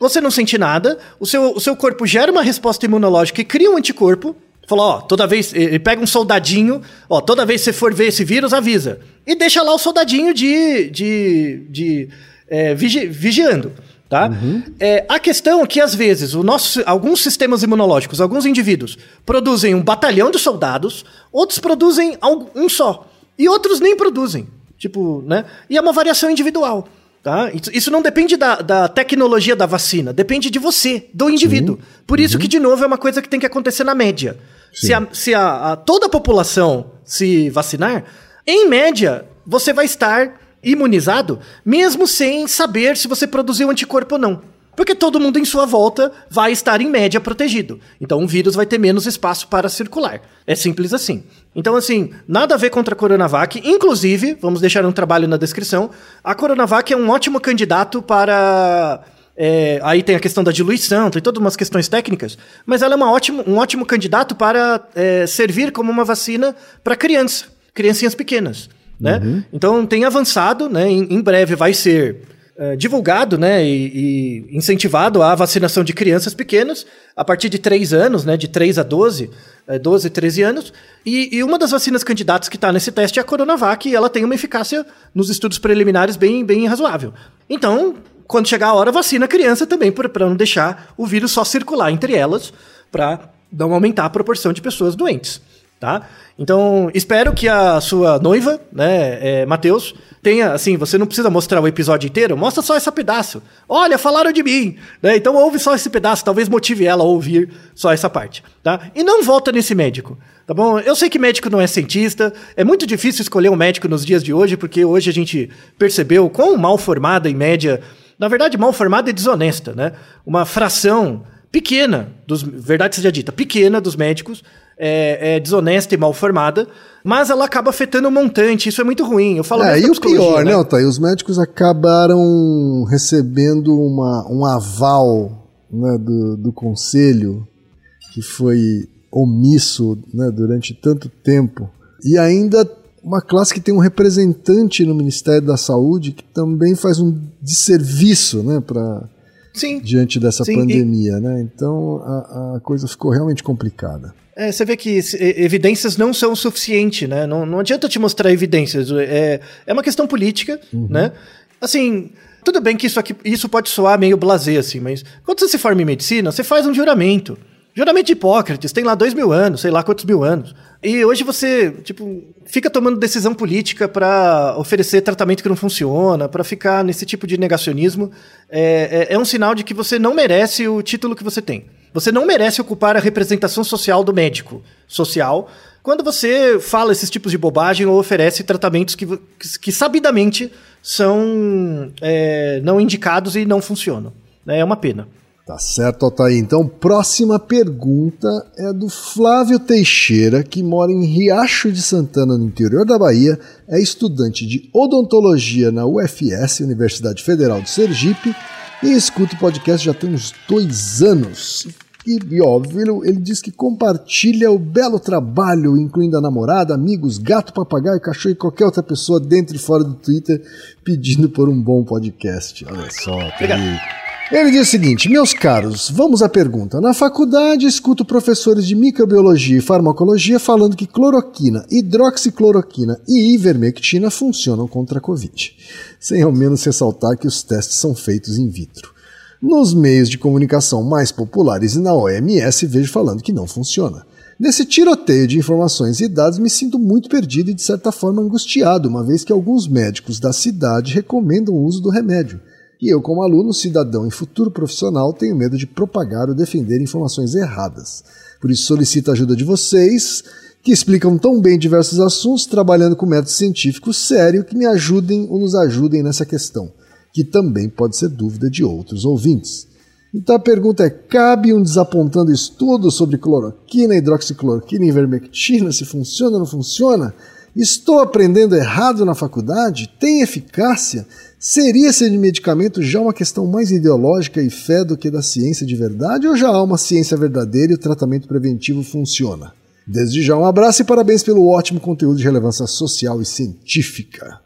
S3: você não sente nada, o seu, o seu corpo gera uma resposta imunológica e cria um anticorpo. Falou, ó, toda vez. Ele pega um soldadinho, ó, toda vez que você for ver esse vírus, avisa. E deixa lá o soldadinho de. de. de. É, vigi, vigiando. Tá? Uhum. É, a questão é que, às vezes, o nosso, alguns sistemas imunológicos, alguns indivíduos, produzem um batalhão de soldados, outros produzem um só. E outros nem produzem. Tipo, né? E é uma variação individual. Tá? Isso não depende da, da tecnologia da vacina, depende de você, do indivíduo. Sim. Por isso uhum. que, de novo, é uma coisa que tem que acontecer na média. Sim. Se, a, se a, a, toda a população se vacinar, em média, você vai estar imunizado, mesmo sem saber se você produziu anticorpo ou não. Porque todo mundo em sua volta vai estar em média protegido. Então o vírus vai ter menos espaço para circular. É simples assim. Então, assim, nada a ver contra a Coronavac. Inclusive, vamos deixar um trabalho na descrição. A Coronavac é um ótimo candidato para. É, aí tem a questão da diluição, tem todas umas questões técnicas, mas ela é uma ótimo, um ótimo candidato para é, servir como uma vacina para criança, criancinhas pequenas. Né? Uhum. Então tem avançado, né? Em, em breve vai ser uh, divulgado né? E, e, incentivado a vacinação de crianças pequenas a partir de 3 anos, né? De 3 a 12, uh, 12, 13 anos. E, e uma das vacinas candidatas que está nesse teste é a Coronavac e ela tem uma eficácia nos estudos preliminares bem, bem razoável. Então, quando chegar a hora, vacina a criança também para não deixar o vírus só circular entre elas para não aumentar a proporção de pessoas doentes tá? Então, espero que a sua noiva, né, é, Matheus, tenha, assim, você não precisa mostrar o episódio inteiro, mostra só esse pedaço. Olha, falaram de mim, né? Então ouve só esse pedaço, talvez motive ela a ouvir só essa parte, tá? E não volta nesse médico, tá bom? Eu sei que médico não é cientista, é muito difícil escolher um médico nos dias de hoje, porque hoje a gente percebeu quão mal formada, em média, na verdade, mal formada e desonesta, né? Uma fração pequena, dos, verdade seja dita, pequena dos médicos, é, é, desonesta e mal formada, mas ela acaba afetando o montante. Isso é muito ruim. Eu falo
S1: é, e o pior, né, né? Os médicos acabaram recebendo uma, um aval né, do, do conselho que foi omisso né, durante tanto tempo. E ainda uma classe que tem um representante no Ministério da Saúde que também faz um desserviço né, para diante dessa Sim, pandemia. E... Né? Então a, a coisa ficou realmente complicada.
S3: É, você vê que evidências não são suficientes, né? Não, não adianta te mostrar evidências. É, é uma questão política, uhum. né? Assim, tudo bem que isso aqui isso pode soar meio blasé, assim, mas quando você se forma em medicina, você faz um juramento. Juramento de Hipócrates, tem lá dois mil anos, sei lá quantos mil anos. E hoje você, tipo, fica tomando decisão política para oferecer tratamento que não funciona, para ficar nesse tipo de negacionismo. É, é, é um sinal de que você não merece o título que você tem. Você não merece ocupar a representação social do médico social quando você fala esses tipos de bobagem ou oferece tratamentos que, que, que sabidamente são é, não indicados e não funcionam. Né? É uma pena.
S1: Tá certo, Altair. Então, próxima pergunta é do Flávio Teixeira, que mora em Riacho de Santana, no interior da Bahia, é estudante de odontologia na UFS, Universidade Federal de Sergipe, e escuta o podcast já tem uns dois anos. E, e óbvio, ele diz que compartilha o belo trabalho, incluindo a namorada, amigos, gato, papagaio, cachorro e qualquer outra pessoa dentro e fora do Twitter, pedindo por um bom podcast. Olha só, Ele diz o seguinte: Meus caros, vamos à pergunta. Na faculdade, escuto professores de microbiologia e farmacologia falando que cloroquina, hidroxicloroquina e ivermectina funcionam contra a Covid, sem ao menos ressaltar que os testes são feitos in vitro. Nos meios de comunicação mais populares e na OMS vejo falando que não funciona. Nesse tiroteio de informações e dados me sinto muito perdido e de certa forma angustiado, uma vez que alguns médicos da cidade recomendam o uso do remédio. E eu, como aluno, cidadão e futuro profissional, tenho medo de propagar ou defender informações erradas. Por isso solicito a ajuda de vocês, que explicam tão bem diversos assuntos, trabalhando com método científico sério, que me ajudem ou nos ajudem nessa questão que também pode ser dúvida de outros ouvintes. Então a pergunta é: cabe um desapontando estudo sobre cloroquina, hidroxicloroquina e ivermectina, se funciona ou não funciona? Estou aprendendo errado na faculdade? Tem eficácia? Seria esse medicamento já uma questão mais ideológica e fé do que da ciência de verdade? Ou já há uma ciência verdadeira e o tratamento preventivo funciona? Desde já, um abraço e parabéns pelo ótimo conteúdo de relevância social e científica.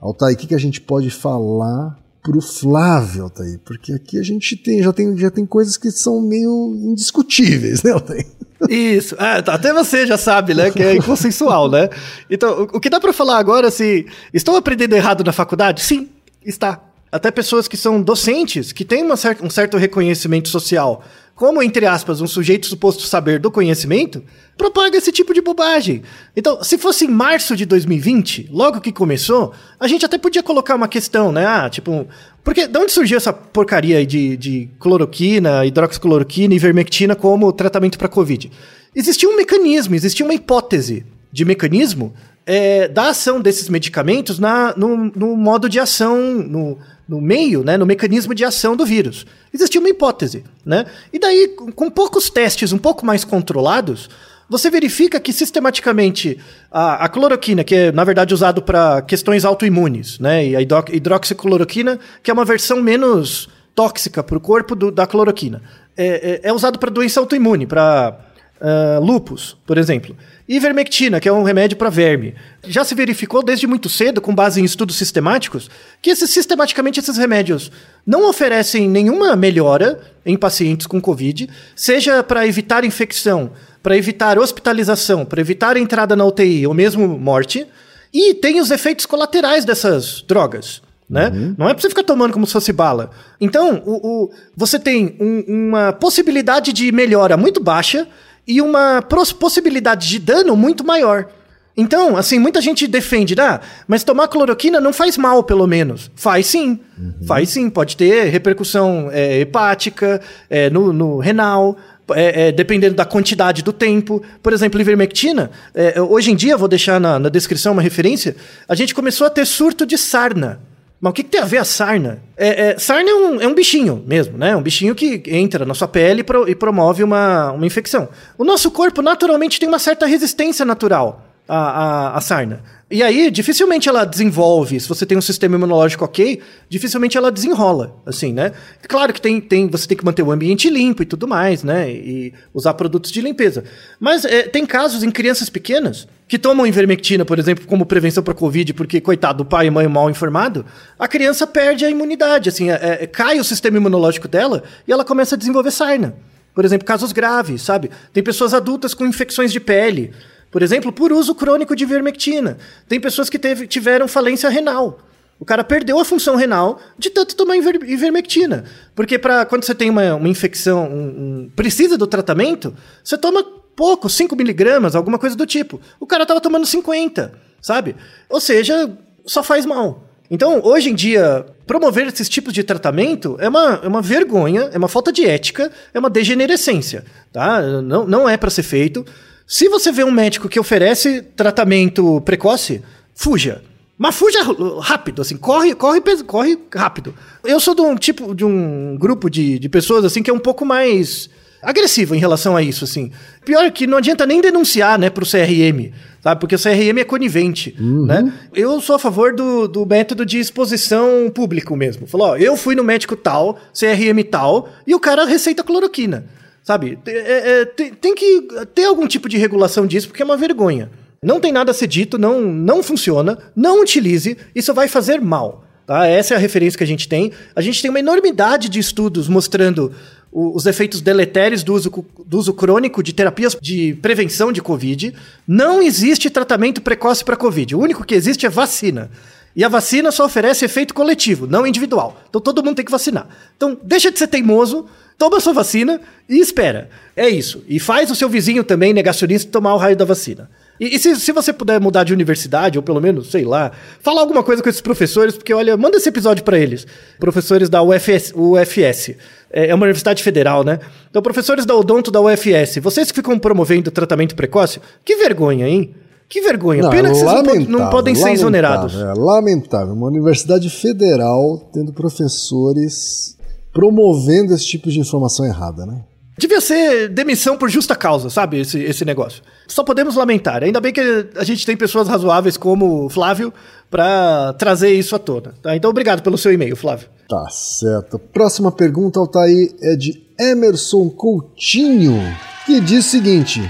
S1: Altair, o que, que a gente pode falar pro Flávio, Altair? Porque aqui a gente tem já, tem, já tem coisas que são meio indiscutíveis, né, Altair?
S3: Isso, ah, até você já sabe, né, que é inconsensual, né? Então, o, o que dá para falar agora, se estou aprendendo errado na faculdade? Sim, está. Até pessoas que são docentes, que têm uma cer um certo reconhecimento social, como, entre aspas, um sujeito suposto saber do conhecimento, propaga esse tipo de bobagem. Então, se fosse em março de 2020, logo que começou, a gente até podia colocar uma questão, né? Ah, tipo, porque de onde surgiu essa porcaria de, de cloroquina, hidroxicloroquina e ivermectina como tratamento para Covid? Existia um mecanismo, existia uma hipótese de mecanismo é, da ação desses medicamentos na, no, no modo de ação, no, no meio, né, no mecanismo de ação do vírus. Existia uma hipótese, né? E daí, com poucos testes um pouco mais controlados, você verifica que sistematicamente a, a cloroquina, que é na verdade usado para questões autoimunes, né, e a hidroxicloroquina, que é uma versão menos tóxica para o corpo do, da cloroquina, é, é, é usado para doença autoimune, para uh, lupus, por exemplo. Ivermectina, que é um remédio para verme. Já se verificou desde muito cedo, com base em estudos sistemáticos, que esses, sistematicamente esses remédios não oferecem nenhuma melhora em pacientes com Covid, seja para evitar infecção, para evitar hospitalização, para evitar entrada na UTI ou mesmo morte, e tem os efeitos colaterais dessas drogas. Né? Uhum. Não é para você ficar tomando como se fosse bala. Então, o, o você tem um, uma possibilidade de melhora muito baixa e uma possibilidade de dano muito maior. Então, assim, muita gente defende, ah, mas tomar cloroquina não faz mal, pelo menos. Faz sim. Uhum. Faz sim. Pode ter repercussão é, hepática, é, no, no, renal, é, é dependendo da quantidade do tempo. Por exemplo, ivermectina, é, hoje em dia, vou deixar na, na descrição uma referência, a gente começou a ter surto de sarna. Mas o que, que, tem a ver a sarna? É, é, sarna é um, é um bichinho mesmo, né? Um bichinho que entra na sua pele e, pro, e promove uma, uma infecção. O nosso corpo naturalmente tem uma certa resistência natural à, à, à sarna. E aí, dificilmente ela desenvolve, se você tem um sistema imunológico ok, dificilmente ela desenrola, assim, né? Claro que tem, tem você tem que manter o ambiente limpo e tudo mais, né? E usar produtos de limpeza. Mas é, tem casos em crianças pequenas que tomam ivermectina, por exemplo, como prevenção para Covid, porque, coitado, do pai e mãe mal informado, a criança perde a imunidade, assim, é, é, cai o sistema imunológico dela e ela começa a desenvolver sarna. Por exemplo, casos graves, sabe? Tem pessoas adultas com infecções de pele, por exemplo, por uso crônico de ivermectina. Tem pessoas que teve, tiveram falência renal. O cara perdeu a função renal de tanto tomar iver, ivermectina. Porque para quando você tem uma, uma infecção, um, um, precisa do tratamento, você toma pouco, 5 miligramas, alguma coisa do tipo. O cara tava tomando 50, sabe? Ou seja, só faz mal. Então, hoje em dia, promover esses tipos de tratamento é uma, é uma vergonha, é uma falta de ética, é uma degenerescência, tá? Não, não é para ser feito. Se você vê um médico que oferece tratamento precoce, fuja. Mas fuja rápido, assim, corre, corre, corre rápido. Eu sou de um tipo, de um grupo de, de pessoas, assim, que é um pouco mais agressivo em relação a isso, assim. Pior que não adianta nem denunciar, né, pro CRM, sabe? Porque o CRM é conivente, uhum. né? Eu sou a favor do, do método de exposição público mesmo. Falou, ó, eu fui no médico tal, CRM tal, e o cara receita cloroquina. Sabe? É, é, tem, tem que ter algum tipo de regulação disso, porque é uma vergonha. Não tem nada a ser dito, não, não funciona, não utilize, isso vai fazer mal. Tá? Essa é a referência que a gente tem. A gente tem uma enormidade de estudos mostrando o, os efeitos deletérios do uso, do uso crônico de terapias de prevenção de Covid. Não existe tratamento precoce para Covid. O único que existe é vacina. E a vacina só oferece efeito coletivo, não individual. Então todo mundo tem que vacinar. Então deixa de ser teimoso, toma a sua vacina e espera. É isso. E faz o seu vizinho também, negacionista, tomar o raio da vacina. E, e se, se, você puder mudar de universidade, ou pelo menos, sei lá, falar alguma coisa com esses professores, porque olha, manda esse episódio para eles. Professores da UFS, UFS. É, é uma universidade federal, né? Então, professores da Odonto da UFS, vocês que ficam promovendo tratamento precoce, que vergonha, hein? Que vergonha. Não, Pena que vocês não, não podem ser exonerados.
S1: É lamentável. Uma universidade federal tendo professores promovendo esse tipo de informação errada, né?
S3: Devia ser demissão por justa causa, sabe? Esse, esse negócio. Só podemos lamentar. Ainda bem que a gente tem pessoas razoáveis como o Flávio para trazer isso à tona. Tá? Então, obrigado pelo seu e-mail, Flávio.
S1: Tá certo. Próxima pergunta, Altair, é de Emerson Coutinho, que diz o seguinte: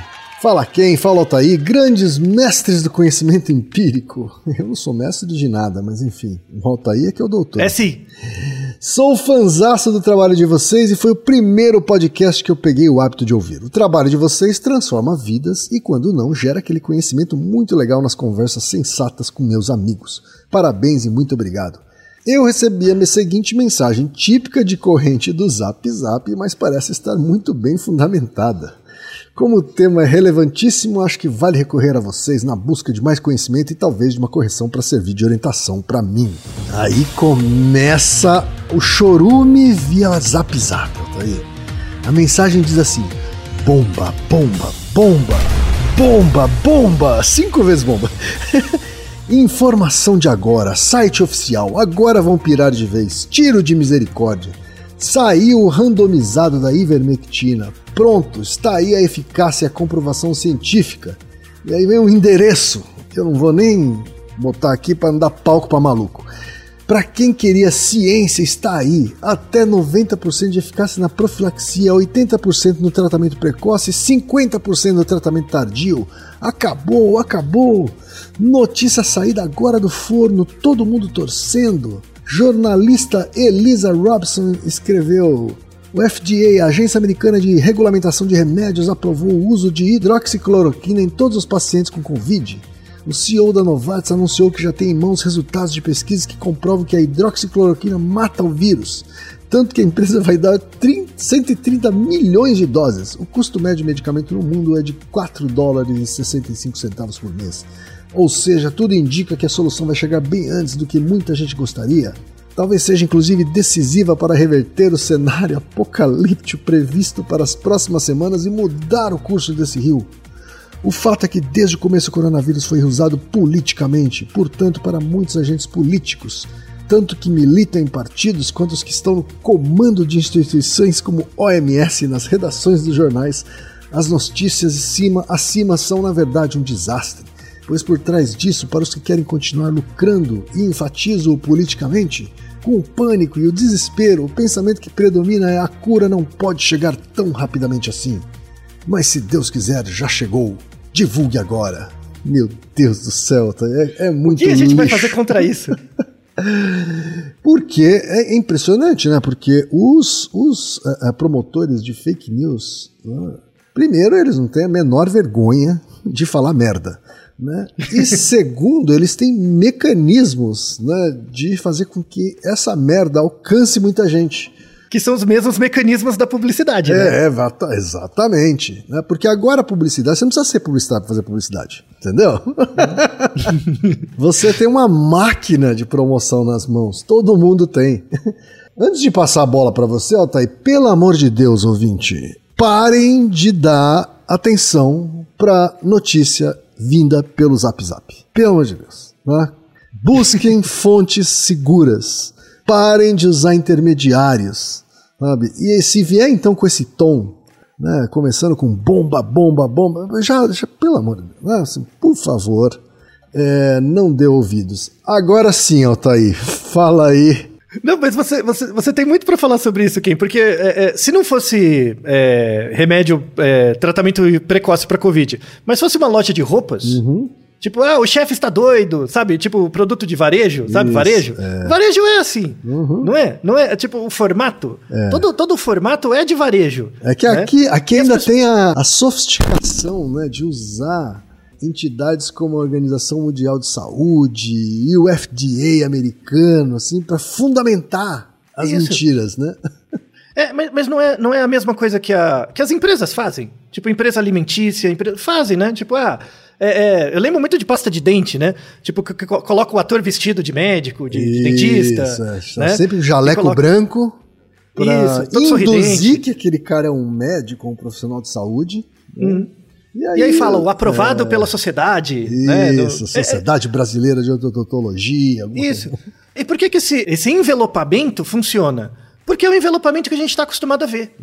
S1: Fala quem? Fala Altair, grandes mestres do conhecimento empírico. Eu não sou mestre de nada, mas enfim, o Altair é que é o doutor.
S3: É sim.
S1: Sou fanzaço do trabalho de vocês e foi o primeiro podcast que eu peguei o hábito de ouvir. O trabalho de vocês transforma vidas e, quando não, gera aquele conhecimento muito legal nas conversas sensatas com meus amigos. Parabéns e muito obrigado. Eu recebi a minha seguinte mensagem, típica de corrente do Zap Zap, mas parece estar muito bem fundamentada. Como o tema é relevantíssimo, acho que vale recorrer a vocês na busca de mais conhecimento e talvez de uma correção para servir de orientação para mim. Aí começa o chorume via Zap Zap. Tá aí. A mensagem diz assim: bomba, bomba, bomba, bomba, bomba, cinco vezes bomba. Informação de agora, site oficial, agora vão pirar de vez, tiro de misericórdia. Saiu randomizado da ivermectina. Pronto, está aí a eficácia e a comprovação científica. E aí vem o endereço, eu não vou nem botar aqui para não dar palco para maluco. Para quem queria ciência, está aí. Até 90% de eficácia na profilaxia, 80% no tratamento precoce, 50% no tratamento tardio. Acabou, acabou. Notícia saída agora do forno, todo mundo torcendo. Jornalista Elisa Robson escreveu: O FDA, a Agência Americana de Regulamentação de Remédios, aprovou o uso de hidroxicloroquina em todos os pacientes com Covid. O CEO da Novartis anunciou que já tem em mãos resultados de pesquisas que comprovam que a hidroxicloroquina mata o vírus, tanto que a empresa vai dar 30, 130 milhões de doses. O custo médio de medicamento no mundo é de 4 dólares e 65 centavos por mês. Ou seja, tudo indica que a solução vai chegar bem antes do que muita gente gostaria. Talvez seja inclusive decisiva para reverter o cenário apocalíptico previsto para as próximas semanas e mudar o curso desse rio. O fato é que desde o começo o coronavírus foi usado politicamente, portanto, para muitos agentes políticos, tanto que militam em partidos quanto os que estão no comando de instituições como OMS nas redações dos jornais, as notícias acima, acima são na verdade um desastre pois por trás disso, para os que querem continuar lucrando, e enfatizo politicamente, com o pânico e o desespero, o pensamento que predomina é a cura não pode chegar tão rapidamente assim. Mas se Deus quiser, já chegou. Divulgue agora. Meu Deus do céu, tá? é, é muito
S3: O que a gente
S1: lixo.
S3: vai fazer contra isso?
S1: Porque é impressionante, né? Porque os, os uh, promotores de fake news, uh, primeiro, eles não têm a menor vergonha de falar merda. Né? E segundo, eles têm mecanismos né, de fazer com que essa merda alcance muita gente.
S3: Que são os mesmos mecanismos da publicidade, né?
S1: É, exatamente. Né? Porque agora a publicidade, você não precisa ser publicitário para fazer publicidade, entendeu? você tem uma máquina de promoção nas mãos, todo mundo tem. Antes de passar a bola para você, Altair, pelo amor de Deus, ouvinte, parem de dar atenção para notícia vinda pelo Zap Zap. Pelo amor de Deus. Né? Busquem fontes seguras. Parem de usar intermediários. Sabe? E se vier então com esse tom, né, começando com bomba, bomba, bomba, já, já pelo amor de Deus, né, assim, por favor, é, não dê ouvidos. Agora sim, Altair, fala aí.
S3: Não, mas você, você, você tem muito para falar sobre isso, Kim, porque é, é, se não fosse é, remédio, tratamento precoce para Covid, mas fosse uma loja de roupas,
S1: uhum.
S3: tipo, ah, o chefe está doido, sabe? Tipo, produto de varejo, sabe?
S1: Isso,
S3: varejo.
S1: é.
S3: Varejo é assim,
S1: Uhum.
S3: não é? Não é, tipo, o formato. Todo, todo o formato é de varejo.
S1: É que
S3: né?
S1: aqui, aqui ainda
S3: pessoas-
S1: tem a, a sofisticação né, de usar entidades como a Organização Mundial de Saúde e o FDA americano assim para fundamentar as
S3: Isso.
S1: mentiras, né?
S3: É, mas, mas não, é, não é a mesma coisa que, a, que as empresas fazem. Tipo, empresa alimentícia, empre- fazem, né? Tipo, ah, é, é, eu lembro muito de pasta de dente, né? Tipo, que, que co- coloca o ator vestido de médico, de, de dentista.
S1: Isso, é,
S3: né?
S1: Sempre um jaleco
S3: coloca-
S1: branco para
S3: Isso,
S1: induzir
S3: sorridente.
S1: que aquele cara é um médico, um profissional de saúde. né?
S3: Uhum. E aí fala, o aprovado pela sociedade. né? Do-
S1: Isso,
S3: é- é-
S1: Sociedade Brasileira de Odontologia.
S3: Isso.
S1: coisa.
S3: E por que, que esse, esse envelopamento funciona? Porque é o envelopamento que a gente está acostumado a ver.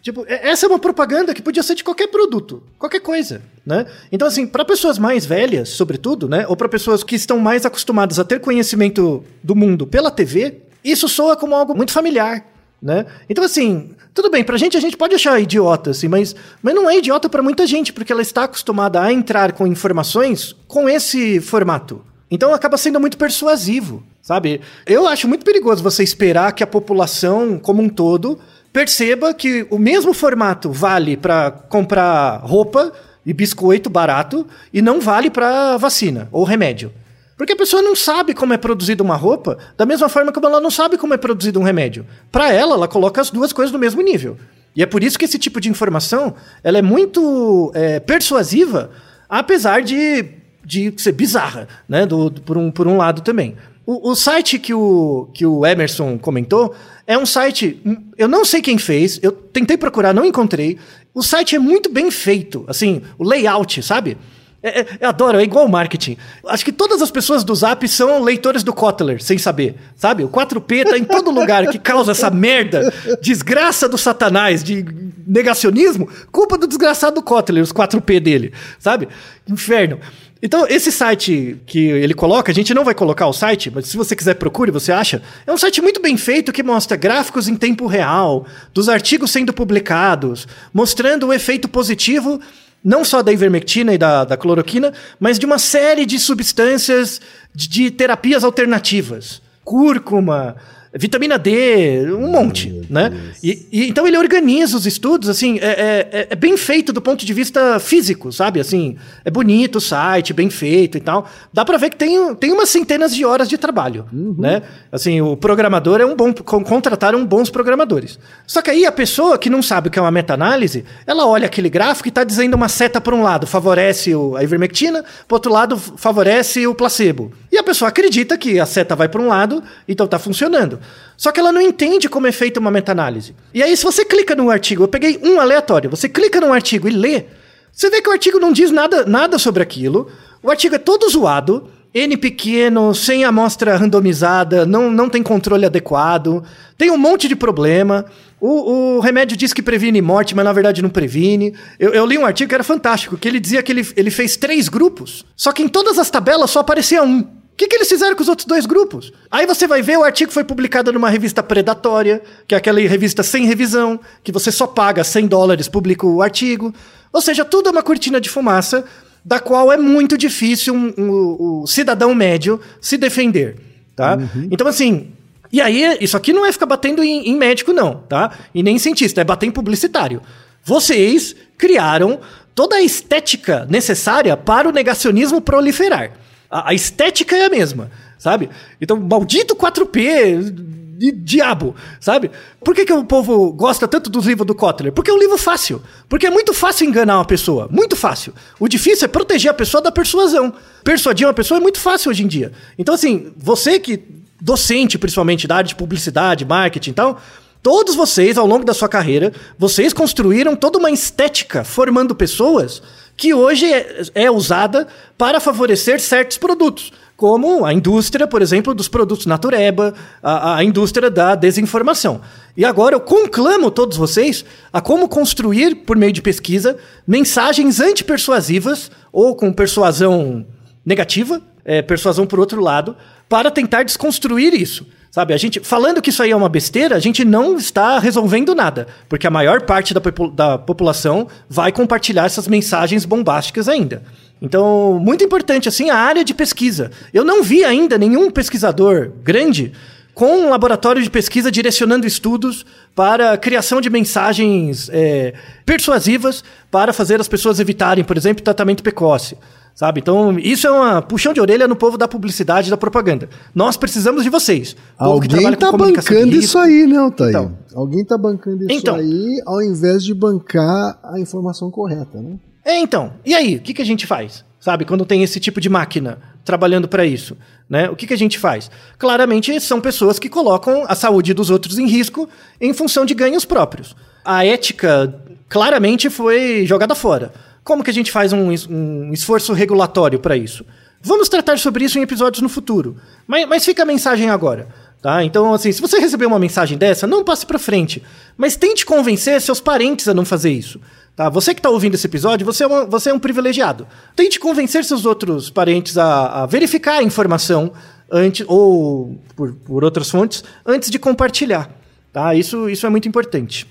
S3: Tipo, é- essa é uma propaganda que podia ser de qualquer produto, qualquer coisa, né? Então, assim, para pessoas mais velhas, sobretudo, né? Ou para pessoas que estão mais acostumadas a ter conhecimento do mundo pela TV, isso soa como algo muito familiar, né? Então, assim, tudo bem, pra gente a gente pode achar idiota, assim, mas, mas não é idiota para muita gente, porque ela está acostumada a entrar com informações com esse formato. Então acaba sendo muito persuasivo, sabe? Eu acho muito perigoso você esperar que a população como um todo perceba que o mesmo formato vale para comprar roupa e biscoito barato e não vale para vacina ou remédio. Porque a pessoa não sabe como é produzida uma roupa, da mesma forma como ela não sabe como é produzido um remédio. Para ela, ela coloca as duas coisas no mesmo nível. E é por isso que esse tipo de informação ela é muito é, persuasiva, apesar de, de ser bizarra, né? Do, do- por, um, por um lado também. O, o site que o, que o Emerson comentou é um site. hum, Eu não sei quem fez, eu tentei procurar, não encontrei. O site é muito bem feito, assim, o layout, sabe? É- é- eu adoro, é igual marketing. Acho que todas as pessoas do Zap são leitores do Kotler, sem saber. Sabe? O 4P tá em todo lugar que causa essa merda, desgraça do satanás, de negacionismo, culpa do desgraçado do Kotler, os 4P dele, sabe? Inferno. Então, esse site que ele coloca, a gente não vai colocar o site, mas se você quiser procure, você acha. É um site muito bem feito que mostra gráficos em tempo real, dos artigos sendo publicados, mostrando o efeito positivo não só da ivermectina e da, da cloroquina, mas de uma série de substâncias de, de terapias alternativas. Cúrcuma, vitamina D, um monte, né? E, e então ele organiza os estudos, assim, é, é- é bem feito do ponto de vista físico, sabe? Assim, é bonito o site, bem feito e tal. Dá pra ver que tem, tem umas centenas de horas de trabalho, né? Assim, o programador é um bom... con- Contrataram bons programadores. Só que aí a pessoa que não sabe o que é uma meta-análise, ela olha aquele gráfico e tá dizendo uma seta para um lado, favorece o- a ivermectina, pro outro lado favorece o placebo. E a pessoa acredita que a seta vai para um lado, então tá funcionando. Só que ela não entende como é feita uma meta-análise. E aí, se você clica no artigo, eu peguei um aleatório, você clica no artigo e lê, você vê que o artigo não diz nada, nada sobre aquilo, o artigo é todo zoado, N pequeno, sem amostra randomizada, não, não tem controle adequado, tem um monte de problema. O, o remédio diz que previne morte, mas na verdade não previne. Eu, eu li um artigo que era fantástico, que ele dizia que ele, ele fez três grupos, só que em todas as tabelas só aparecia um. O que, que eles fizeram com os outros dois grupos? Aí você vai ver, o artigo foi publicado numa revista predatória, que é aquela revista sem revisão, que você só paga 100 dólares, publica o artigo. Ou seja, tudo é uma cortina de fumaça, da qual é muito difícil um- um- o cidadão médio se defender, tá? Então, assim, e aí, isso aqui não é ficar batendo em, em médico, não, tá? E nem em cientista, é bater em publicitário. Vocês criaram toda a estética necessária para o negacionismo proliferar. A, a estética é a mesma, sabe? Então, maldito 4P, de diabo, sabe? Por que, que o povo gosta tanto dos livros do Kotler? Porque é um livro fácil. Porque é muito fácil enganar uma pessoa. Muito fácil. O difícil é proteger a pessoa da persuasão. Persuadir uma pessoa é muito fácil hoje em dia. Então, assim, você que, docente principalmente da área de publicidade, marketing e tal, todos vocês, ao longo da sua carreira, vocês construíram toda uma estética formando pessoas que hoje é, é usada para favorecer certos produtos, como a indústria, por exemplo, dos produtos natureba, a, a indústria da desinformação. E agora eu conclamo todos vocês a como construir, por meio de pesquisa, mensagens antipersuasivas ou com persuasão negativa, é, persuasão por outro lado, para tentar desconstruir isso. Sabe, a gente falando que isso aí é uma besteira, a gente não está resolvendo nada, porque a maior parte da, popu- da população vai compartilhar essas mensagens bombásticas ainda. Então, muito importante assim a área de pesquisa. Eu não vi ainda nenhum pesquisador grande com um laboratório de pesquisa direcionando estudos para a criação de mensagens é, persuasivas para fazer as pessoas evitarem, por exemplo, tratamento precoce. Sabe? Então, isso é uma puxão de orelha no povo da publicidade e da propaganda. Nós precisamos de vocês.
S5: Alguém tá bancando isso aí, né, Altair?
S3: Então.
S5: Alguém tá bancando isso
S3: Então.
S5: aí ao invés de bancar a informação correta, né?
S3: É, então. E aí, o que, que a gente faz? Sabe, quando tem esse tipo de máquina trabalhando para isso, né? O que, que a gente faz? Claramente são pessoas que colocam a saúde dos outros em risco em função de ganhos próprios. A ética claramente foi jogada fora. Como que a gente faz um, um esforço regulatório para isso? Vamos tratar sobre isso em episódios no futuro. Mas, mas fica a mensagem agora. Tá? Então, assim, se você receber uma mensagem dessa, não passe para frente. Mas tente convencer seus parentes a não fazer isso. Tá? Você que está ouvindo esse episódio, você é, você é um privilegiado. Tente convencer seus outros parentes a, a verificar a informação antes, ou por, por outras fontes antes de compartilhar. Tá? Isso, isso é muito importante.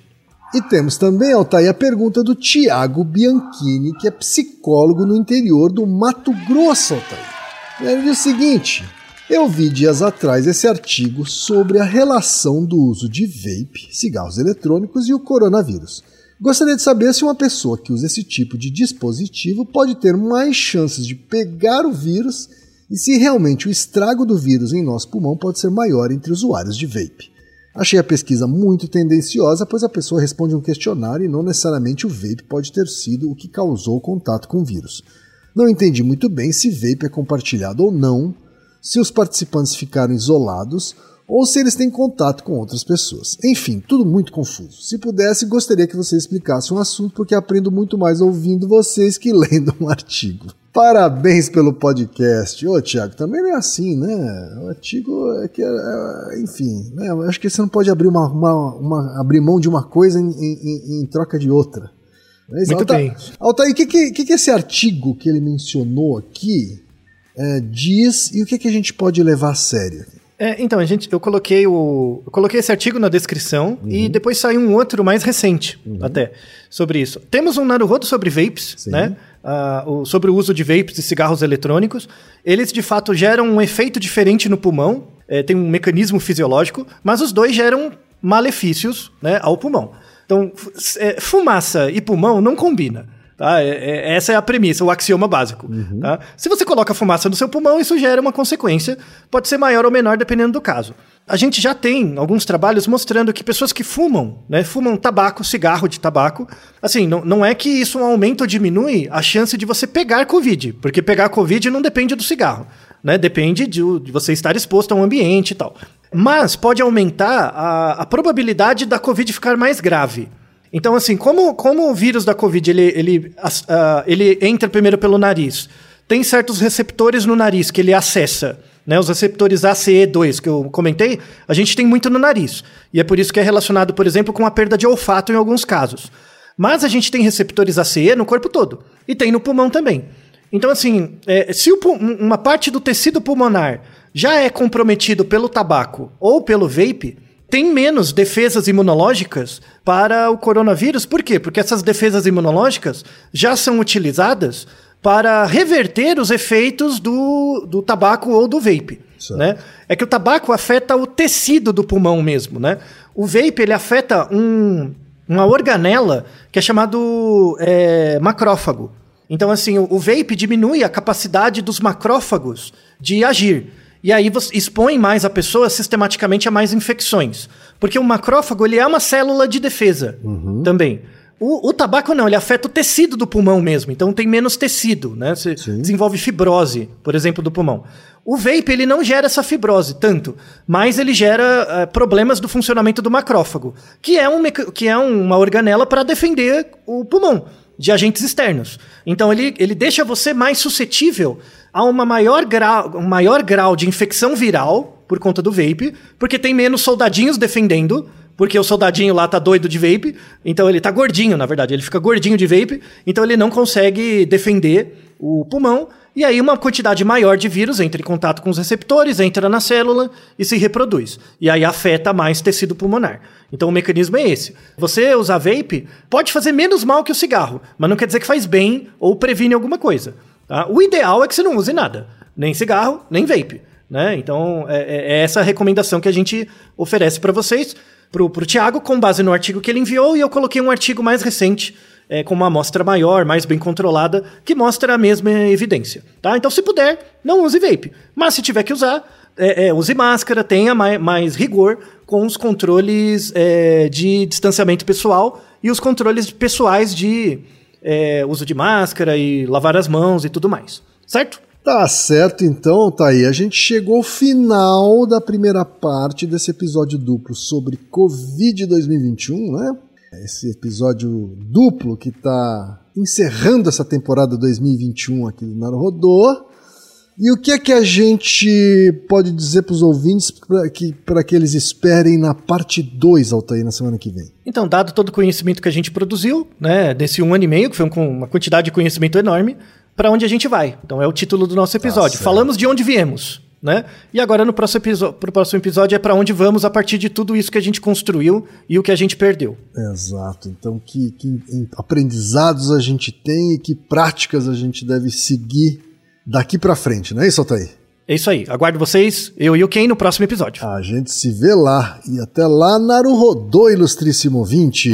S1: E temos também, Altair, a pergunta do Tiago Bianchini, que é psicólogo no interior do Mato Grosso, Altair. Ele diz o seguinte: eu vi dias atrás esse artigo sobre a relação do uso de vape, cigarros eletrônicos e o coronavírus. Gostaria de saber se uma pessoa que usa esse tipo de dispositivo pode ter mais chances de pegar o vírus e se realmente o estrago do vírus em nosso pulmão pode ser maior entre usuários de vape. Achei a pesquisa muito tendenciosa, pois a pessoa responde um questionário e não necessariamente o vape pode ter sido o que causou o contato com o vírus. Não entendi muito bem se vape é compartilhado ou não, se os participantes ficaram isolados ou se eles têm contato com outras pessoas. Enfim, tudo muito confuso. Se pudesse, gostaria que você explicasse um assunto, porque aprendo muito mais ouvindo vocês que lendo um artigo. Parabéns pelo podcast. Ô, Tiago, também não é assim, né? O artigo é que, é, é, enfim, né? Eu acho que você não pode abrir, uma, uma- uma- abrir mão de uma coisa em, em- em troca de outra. Mas,
S3: Muito bem.
S1: Altair, o que, que, que esse artigo que ele mencionou aqui é, diz e o que, que a gente pode levar a sério?
S3: É, então, a gente, eu coloquei o. Eu coloquei esse artigo na descrição e depois saiu um outro mais recente até sobre isso. Temos um Naruhodo sobre vapes,
S1: Sim.
S3: né? O- sobre o uso de vapes e cigarros eletrônicos. Eles de fato geram um efeito diferente no pulmão, é, tem um mecanismo fisiológico, mas os dois geram malefícios né, ao pulmão. Então, é, fumaça e pulmão não combina. Tá? É- é- essa é a premissa, o axioma básico. tá? Se você coloca fumaça no seu pulmão, isso gera uma consequência, pode ser maior ou menor dependendo do caso. A gente já tem alguns trabalhos mostrando que pessoas que fumam, né, fumam tabaco, cigarro de tabaco, assim, não, não é que isso aumenta ou diminui a chance de você pegar Covid, porque pegar Covid não depende do cigarro, né, depende de, de você estar exposto a um ambiente e tal. Mas pode aumentar a, a probabilidade da Covid ficar mais grave. Então, assim, como, como o vírus da Covid ele, ele, ah, ele entra primeiro pelo nariz, tem certos receptores no nariz que ele acessa, né? Os receptores ACE2 que eu comentei, a gente tem muito no nariz. E é por isso que é relacionado, por exemplo, com a perda de olfato em alguns casos. Mas a gente tem receptores ACE no corpo todo. E tem no pulmão também. Então, assim, é, se o um- uma parte do tecido pulmonar já é comprometido pelo tabaco ou pelo vape, tem menos defesas imunológicas para o coronavírus. Por quê? Porque essas defesas imunológicas já são utilizadas para reverter os efeitos do, do tabaco ou do vape.
S1: Certo.
S3: Né? É que o tabaco afeta o tecido do pulmão mesmo, né? O vape, ele afeta um, uma organela que é chamado é, macrófago. Então, assim, o, o vape diminui a capacidade dos macrófagos de agir. E aí você expõe mais a pessoa sistematicamente a mais infecções. Porque o macrófago, ele é uma célula de defesa também. O, o tabaco não, ele afeta o tecido do pulmão mesmo, então tem menos tecido, né? Você desenvolve fibrose, por exemplo, do pulmão. O vape, ele não gera essa fibrose tanto, mas ele gera eh, problemas do funcionamento do macrófago, que é, um, que é uma organela para defender o pulmão de agentes externos. Então ele, ele deixa você mais suscetível a uma maior grau, um maior grau de infecção viral por conta do vape, porque tem menos soldadinhos defendendo, porque o soldadinho lá tá doido de vape, então ele tá gordinho, na verdade, ele fica gordinho de vape, então ele não consegue defender o pulmão, e aí uma quantidade maior de vírus entra em contato com os receptores, entra na célula e se reproduz. E aí afeta mais tecido pulmonar. Então o mecanismo é esse. Você usar vape pode fazer menos mal que o cigarro, mas não quer dizer que faz bem ou previne alguma coisa. tá? O ideal é que você não use nada, nem cigarro, nem vape. Né? Então é, é- é essa recomendação que a gente oferece para vocês, pro, pro Thiago, com base no artigo que ele enviou, e eu coloquei um artigo mais recente, é, com uma amostra maior, mais bem controlada, que mostra a mesma evidência. Tá? Então, se puder, não use vape. Mas se tiver que usar, é, é, use máscara, tenha mais, mais rigor com os controles é, de distanciamento pessoal e os controles pessoais de é, uso de máscara e lavar as mãos e tudo mais. Certo?
S1: Tá certo, então, tá aí. A gente chegou ao final da primeira parte desse episódio duplo sobre Covid 2021, né? Esse episódio duplo que tá encerrando essa temporada 2021 aqui do Naruhodô.
S5: E o que é que a gente pode dizer para os ouvintes para que, pra que eles esperem na parte 2, Altair, na semana que vem?
S3: Então, dado todo o conhecimento que a gente produziu, né, nesse um ano e meio, que foi com uma quantidade de conhecimento enorme, para onde a gente vai. Então, é o título do nosso episódio.
S5: certo.
S3: Falamos de onde viemos, né? E agora no próximo, pro próximo episódio é para onde vamos a partir de tudo isso que a gente construiu e o que a gente perdeu.
S5: Exato. Então que, que aprendizados a gente tem e que práticas a gente deve seguir daqui para frente, não é isso, Altair?
S3: É isso aí. Aguardo vocês, eu e o Ken, no próximo episódio.
S5: A gente se vê lá. E até lá, Naruhodô, ilustríssimo
S1: 20